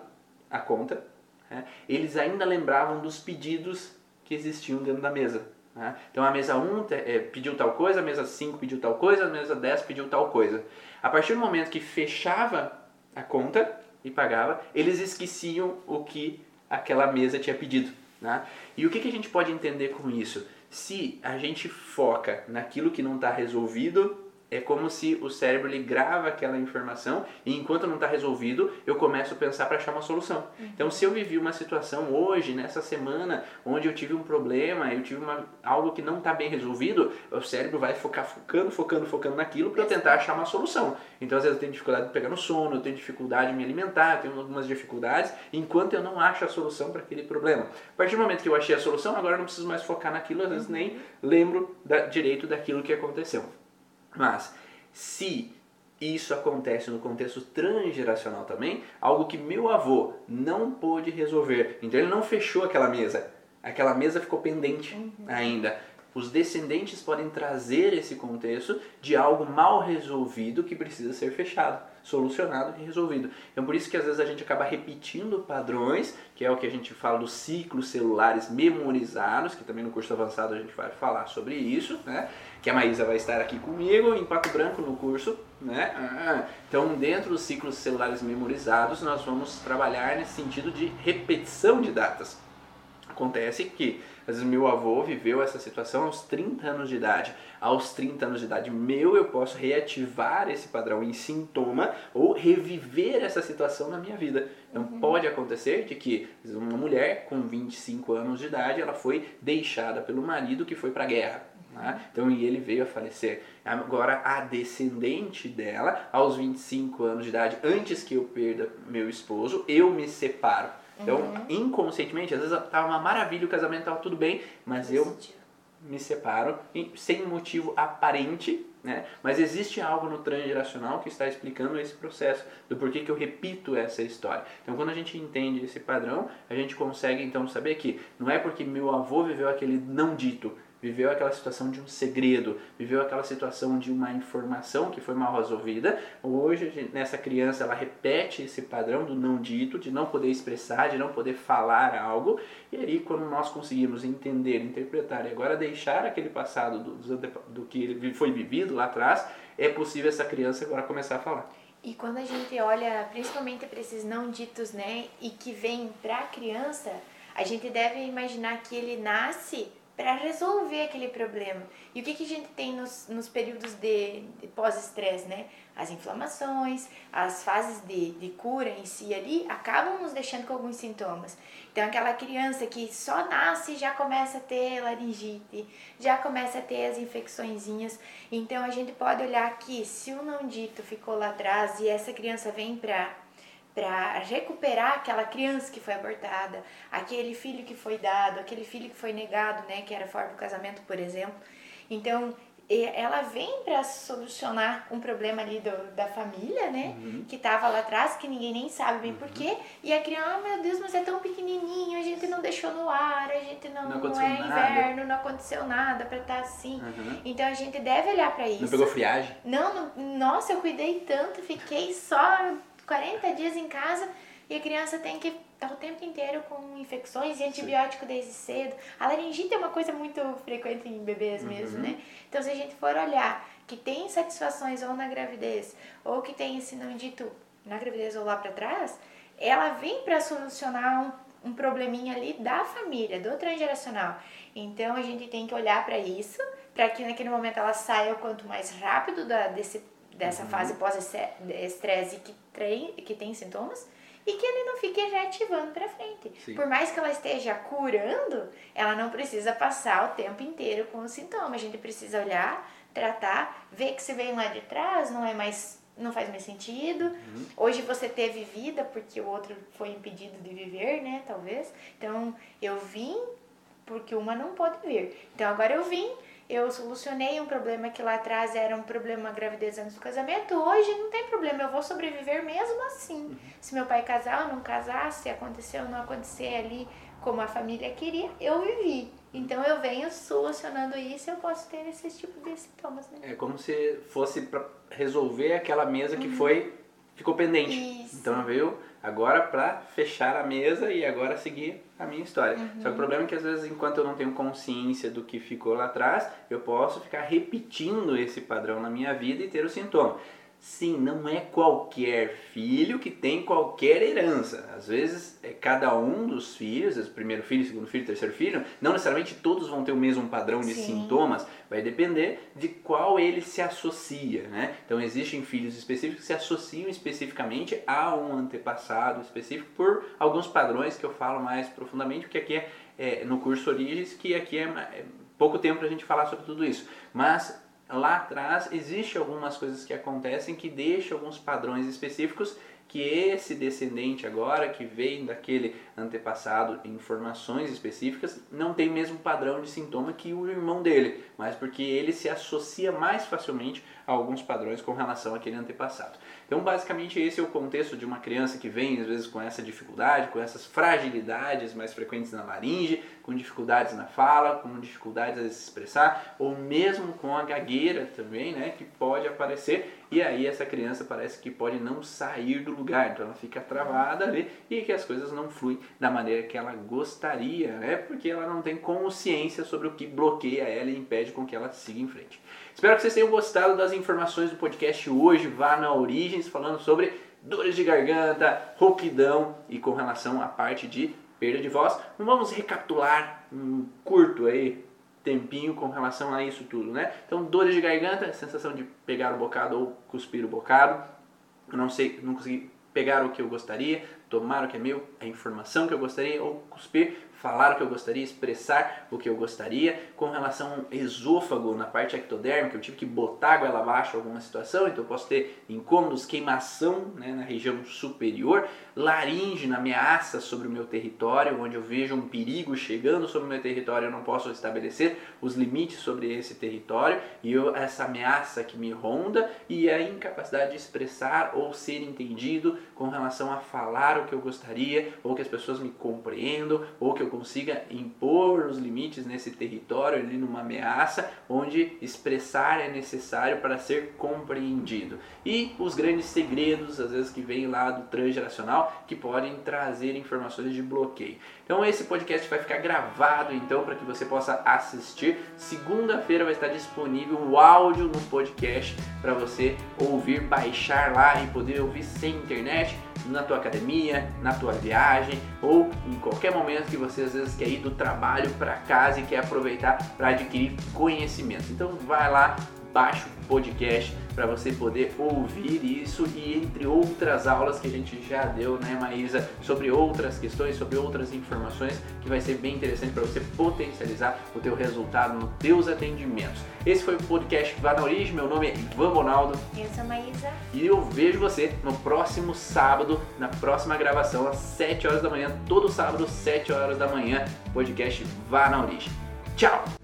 a conta, né, eles ainda lembravam dos pedidos que existiam dentro da mesa. Né? Então a mesa 1 é, pediu tal coisa, a mesa 5 pediu tal coisa, a mesa 10 pediu tal coisa. A partir do momento que fechava a conta e pagava, eles esqueciam o que aquela mesa tinha pedido. Né? E o que, que a gente pode entender com isso? Se a gente foca naquilo que não está resolvido, é como se o cérebro ele grava aquela informação e enquanto não está resolvido, eu começo a pensar para achar uma solução. Uhum. Então, se eu vivi uma situação hoje, nessa semana, onde eu tive um problema, eu tive uma, algo que não está bem resolvido, o cérebro vai focar focando, focando, focando naquilo para tentar achar uma solução. Então, às vezes eu tenho dificuldade de pegar no sono, eu tenho dificuldade de me alimentar, eu tenho algumas dificuldades, enquanto eu não acho a solução para aquele problema. A partir do momento que eu achei a solução, agora eu não preciso mais focar naquilo, às vezes nem lembro da, direito daquilo que aconteceu. Mas se isso acontece no contexto transgeracional também, algo que meu avô não pôde resolver. Então ele não fechou aquela mesa. Aquela mesa ficou pendente uhum. ainda. Os descendentes podem trazer esse contexto de algo mal resolvido que precisa ser fechado, solucionado e resolvido. Então por isso que às vezes a gente acaba repetindo padrões, que é o que a gente fala dos ciclos celulares memorizados, que também no curso avançado a gente vai falar sobre isso, né? Que a Maísa vai estar aqui comigo em Pato Branco no curso Né? Ah, então, dentro dos ciclos celulares memorizados, nós vamos trabalhar nesse sentido de repetição de datas. Acontece que, meu avô viveu essa situação aos 30 anos de idade. Aos 30 anos de idade meu, eu posso reativar esse padrão em sintoma ou reviver essa situação na minha vida. Então, uhum. pode acontecer de que uma mulher com 25 anos de idade, ela foi deixada pelo marido que foi para a guerra. Né? Então, e ele veio a falecer. Agora, a descendente dela, aos 25 anos de idade, antes que eu perda meu esposo, eu me separo então, uhum. inconscientemente, às vezes tava uma maravilha, o casamento tava tudo bem, mas eu me separo sem motivo aparente, né? Mas existe algo no transgeracional que está explicando esse processo, do porquê que eu repito essa história. Então, quando a gente entende esse padrão, a gente consegue então saber que não é porque meu avô viveu aquele não dito, viveu aquela situação de um segredo, viveu aquela situação de uma informação que foi mal resolvida. Hoje, nessa criança, ela repete esse padrão do não dito, de não poder expressar, de não poder falar algo. E aí, quando nós conseguimos entender, interpretar e agora deixar aquele passado do, do que foi vivido lá atrás, é possível essa criança agora começar a falar. E quando a gente olha principalmente para esses não ditos, né, e que vem para a criança, a gente deve imaginar que ele nasce para resolver aquele problema. E o que, que a gente tem nos, nos períodos de, de pós-estresse, né? As inflamações, as fases de, de cura em si ali acabam nos deixando com alguns sintomas. Então, aquela criança que só nasce já começa a ter laringite, já começa a ter as infecçõezinhas. Então, a gente pode olhar que se o não dito ficou lá atrás e essa criança vem para para recuperar aquela criança que foi abortada, aquele filho que foi dado, aquele filho que foi negado, né, que era fora do casamento, por exemplo. Então, ela vem para solucionar um problema ali do, da família, né? Uhum. Que estava lá atrás, que ninguém nem sabe bem uhum. porquê. E a criança, oh, meu Deus, mas é tão pequenininho, a gente não deixou no ar, a gente não, não, não é inverno, nada. não aconteceu nada para estar tá assim. Uhum. Então a gente deve olhar para isso. Não pegou friagem? Não, não, nossa, eu cuidei tanto, fiquei só 40 dias em casa e a criança tem que estar o tempo inteiro com infecções e antibiótico Sim. desde cedo. A laringite é uma coisa muito frequente em bebês uhum. mesmo, né? Então, se a gente for olhar que tem insatisfações ou na gravidez, ou que tem esse não dito na gravidez ou lá para trás, ela vem para solucionar um, um probleminha ali da família, do transgeracional. Então, a gente tem que olhar para isso, para que naquele momento ela saia o quanto mais rápido da, desse dessa uhum. fase pós-estresse que tem, que tem sintomas e que ele não fique reativando para frente. Sim. Por mais que ela esteja curando, ela não precisa passar o tempo inteiro com os sintomas. A gente precisa olhar, tratar, ver que se vem lá de trás não é mais não faz mais sentido. Uhum. Hoje você teve vida porque o outro foi impedido de viver, né, talvez. Então, eu vim porque uma não pode vir. Então, agora eu vim eu solucionei um problema que lá atrás era um problema gravidez antes do casamento, hoje não tem problema, eu vou sobreviver mesmo assim. Uhum. Se meu pai casar ou não casar, se acontecer ou não acontecer ali como a família queria, eu vivi. Então eu venho solucionando isso e eu posso ter esse tipo de sintomas, né? É como se fosse para resolver aquela mesa que uhum. foi ficou pendente. Isso. Então veio agora para fechar a mesa e agora seguir a minha história. Uhum. Só que o problema é que às vezes, enquanto eu não tenho consciência do que ficou lá atrás, eu posso ficar repetindo esse padrão na minha vida e ter o sintoma. Sim, não é qualquer filho que tem qualquer herança. Às vezes, é cada um dos filhos, primeiro filho, segundo filho, terceiro filho, não necessariamente todos vão ter o mesmo padrão de Sim. sintomas, vai depender de qual ele se associa, né? Então, existem filhos específicos que se associam especificamente a um antepassado específico por alguns padrões que eu falo mais profundamente, porque aqui é, é no curso Origens, que aqui é, é pouco tempo para a gente falar sobre tudo isso. Mas lá atrás existe algumas coisas que acontecem que deixam alguns padrões específicos que esse descendente agora, que vem daquele antepassado, informações específicas, não tem mesmo padrão de sintoma que o irmão dele, mas porque ele se associa mais facilmente a alguns padrões com relação àquele antepassado. Então, basicamente, esse é o contexto de uma criança que vem, às vezes, com essa dificuldade, com essas fragilidades mais frequentes na laringe, com dificuldades na fala, com dificuldades a se expressar, ou mesmo com a gagueira também, né, que pode aparecer e aí essa criança parece que pode não sair do lugar, então ela fica travada ali e que as coisas não fluem da maneira que ela gostaria, né? Porque ela não tem consciência sobre o que bloqueia ela e impede com que ela siga em frente. Espero que vocês tenham gostado das informações do podcast hoje, vá na Origens falando sobre dores de garganta, rouquidão e com relação à parte de perda de voz. Vamos recapitular um curto aí tempinho com relação a isso tudo, né? Então, dores de garganta, sensação de pegar o bocado ou cuspir o bocado. Não sei, não consegui pegar o que eu gostaria, tomar o que é meu, a informação que eu gostaria ou cuspir falar o que eu gostaria, expressar o que eu gostaria. Com relação ao esôfago, na parte ectodérmica, eu tive que botar a goela abaixo em alguma situação, então eu posso ter incômodos, queimação né, na região superior, laringe na ameaça sobre o meu território, onde eu vejo um perigo chegando sobre o meu território, eu não posso estabelecer os limites sobre esse território e eu, essa ameaça que me ronda e a incapacidade de expressar ou ser entendido com relação a falar o que eu gostaria, ou que as pessoas me compreendam, ou que eu consiga impor os limites nesse território ali numa ameaça, onde expressar é necessário para ser compreendido. E os grandes segredos, às vezes que vêm lá do transgeracional, que podem trazer informações de bloqueio. Então esse podcast vai ficar gravado então para que você possa assistir. Segunda-feira vai estar disponível o áudio no podcast para você ouvir, baixar lá e poder ouvir sem internet na tua academia, na tua viagem ou em qualquer momento que você às vezes quer ir do trabalho para casa e quer aproveitar para adquirir conhecimento. Então vai lá, baixa o podcast para você poder ouvir isso e entre outras aulas que a gente já deu, né, Maísa, sobre outras questões, sobre outras informações que vai ser bem interessante para você potencializar o teu resultado nos teus atendimentos. Esse foi o podcast Vá na Origem, meu nome é Ivan Bonaldo. Eu sou a Maísa. E eu vejo você no próximo sábado, na próxima gravação, às 7 horas da manhã, todo sábado, 7 horas da manhã, podcast Vá na Origem. Tchau!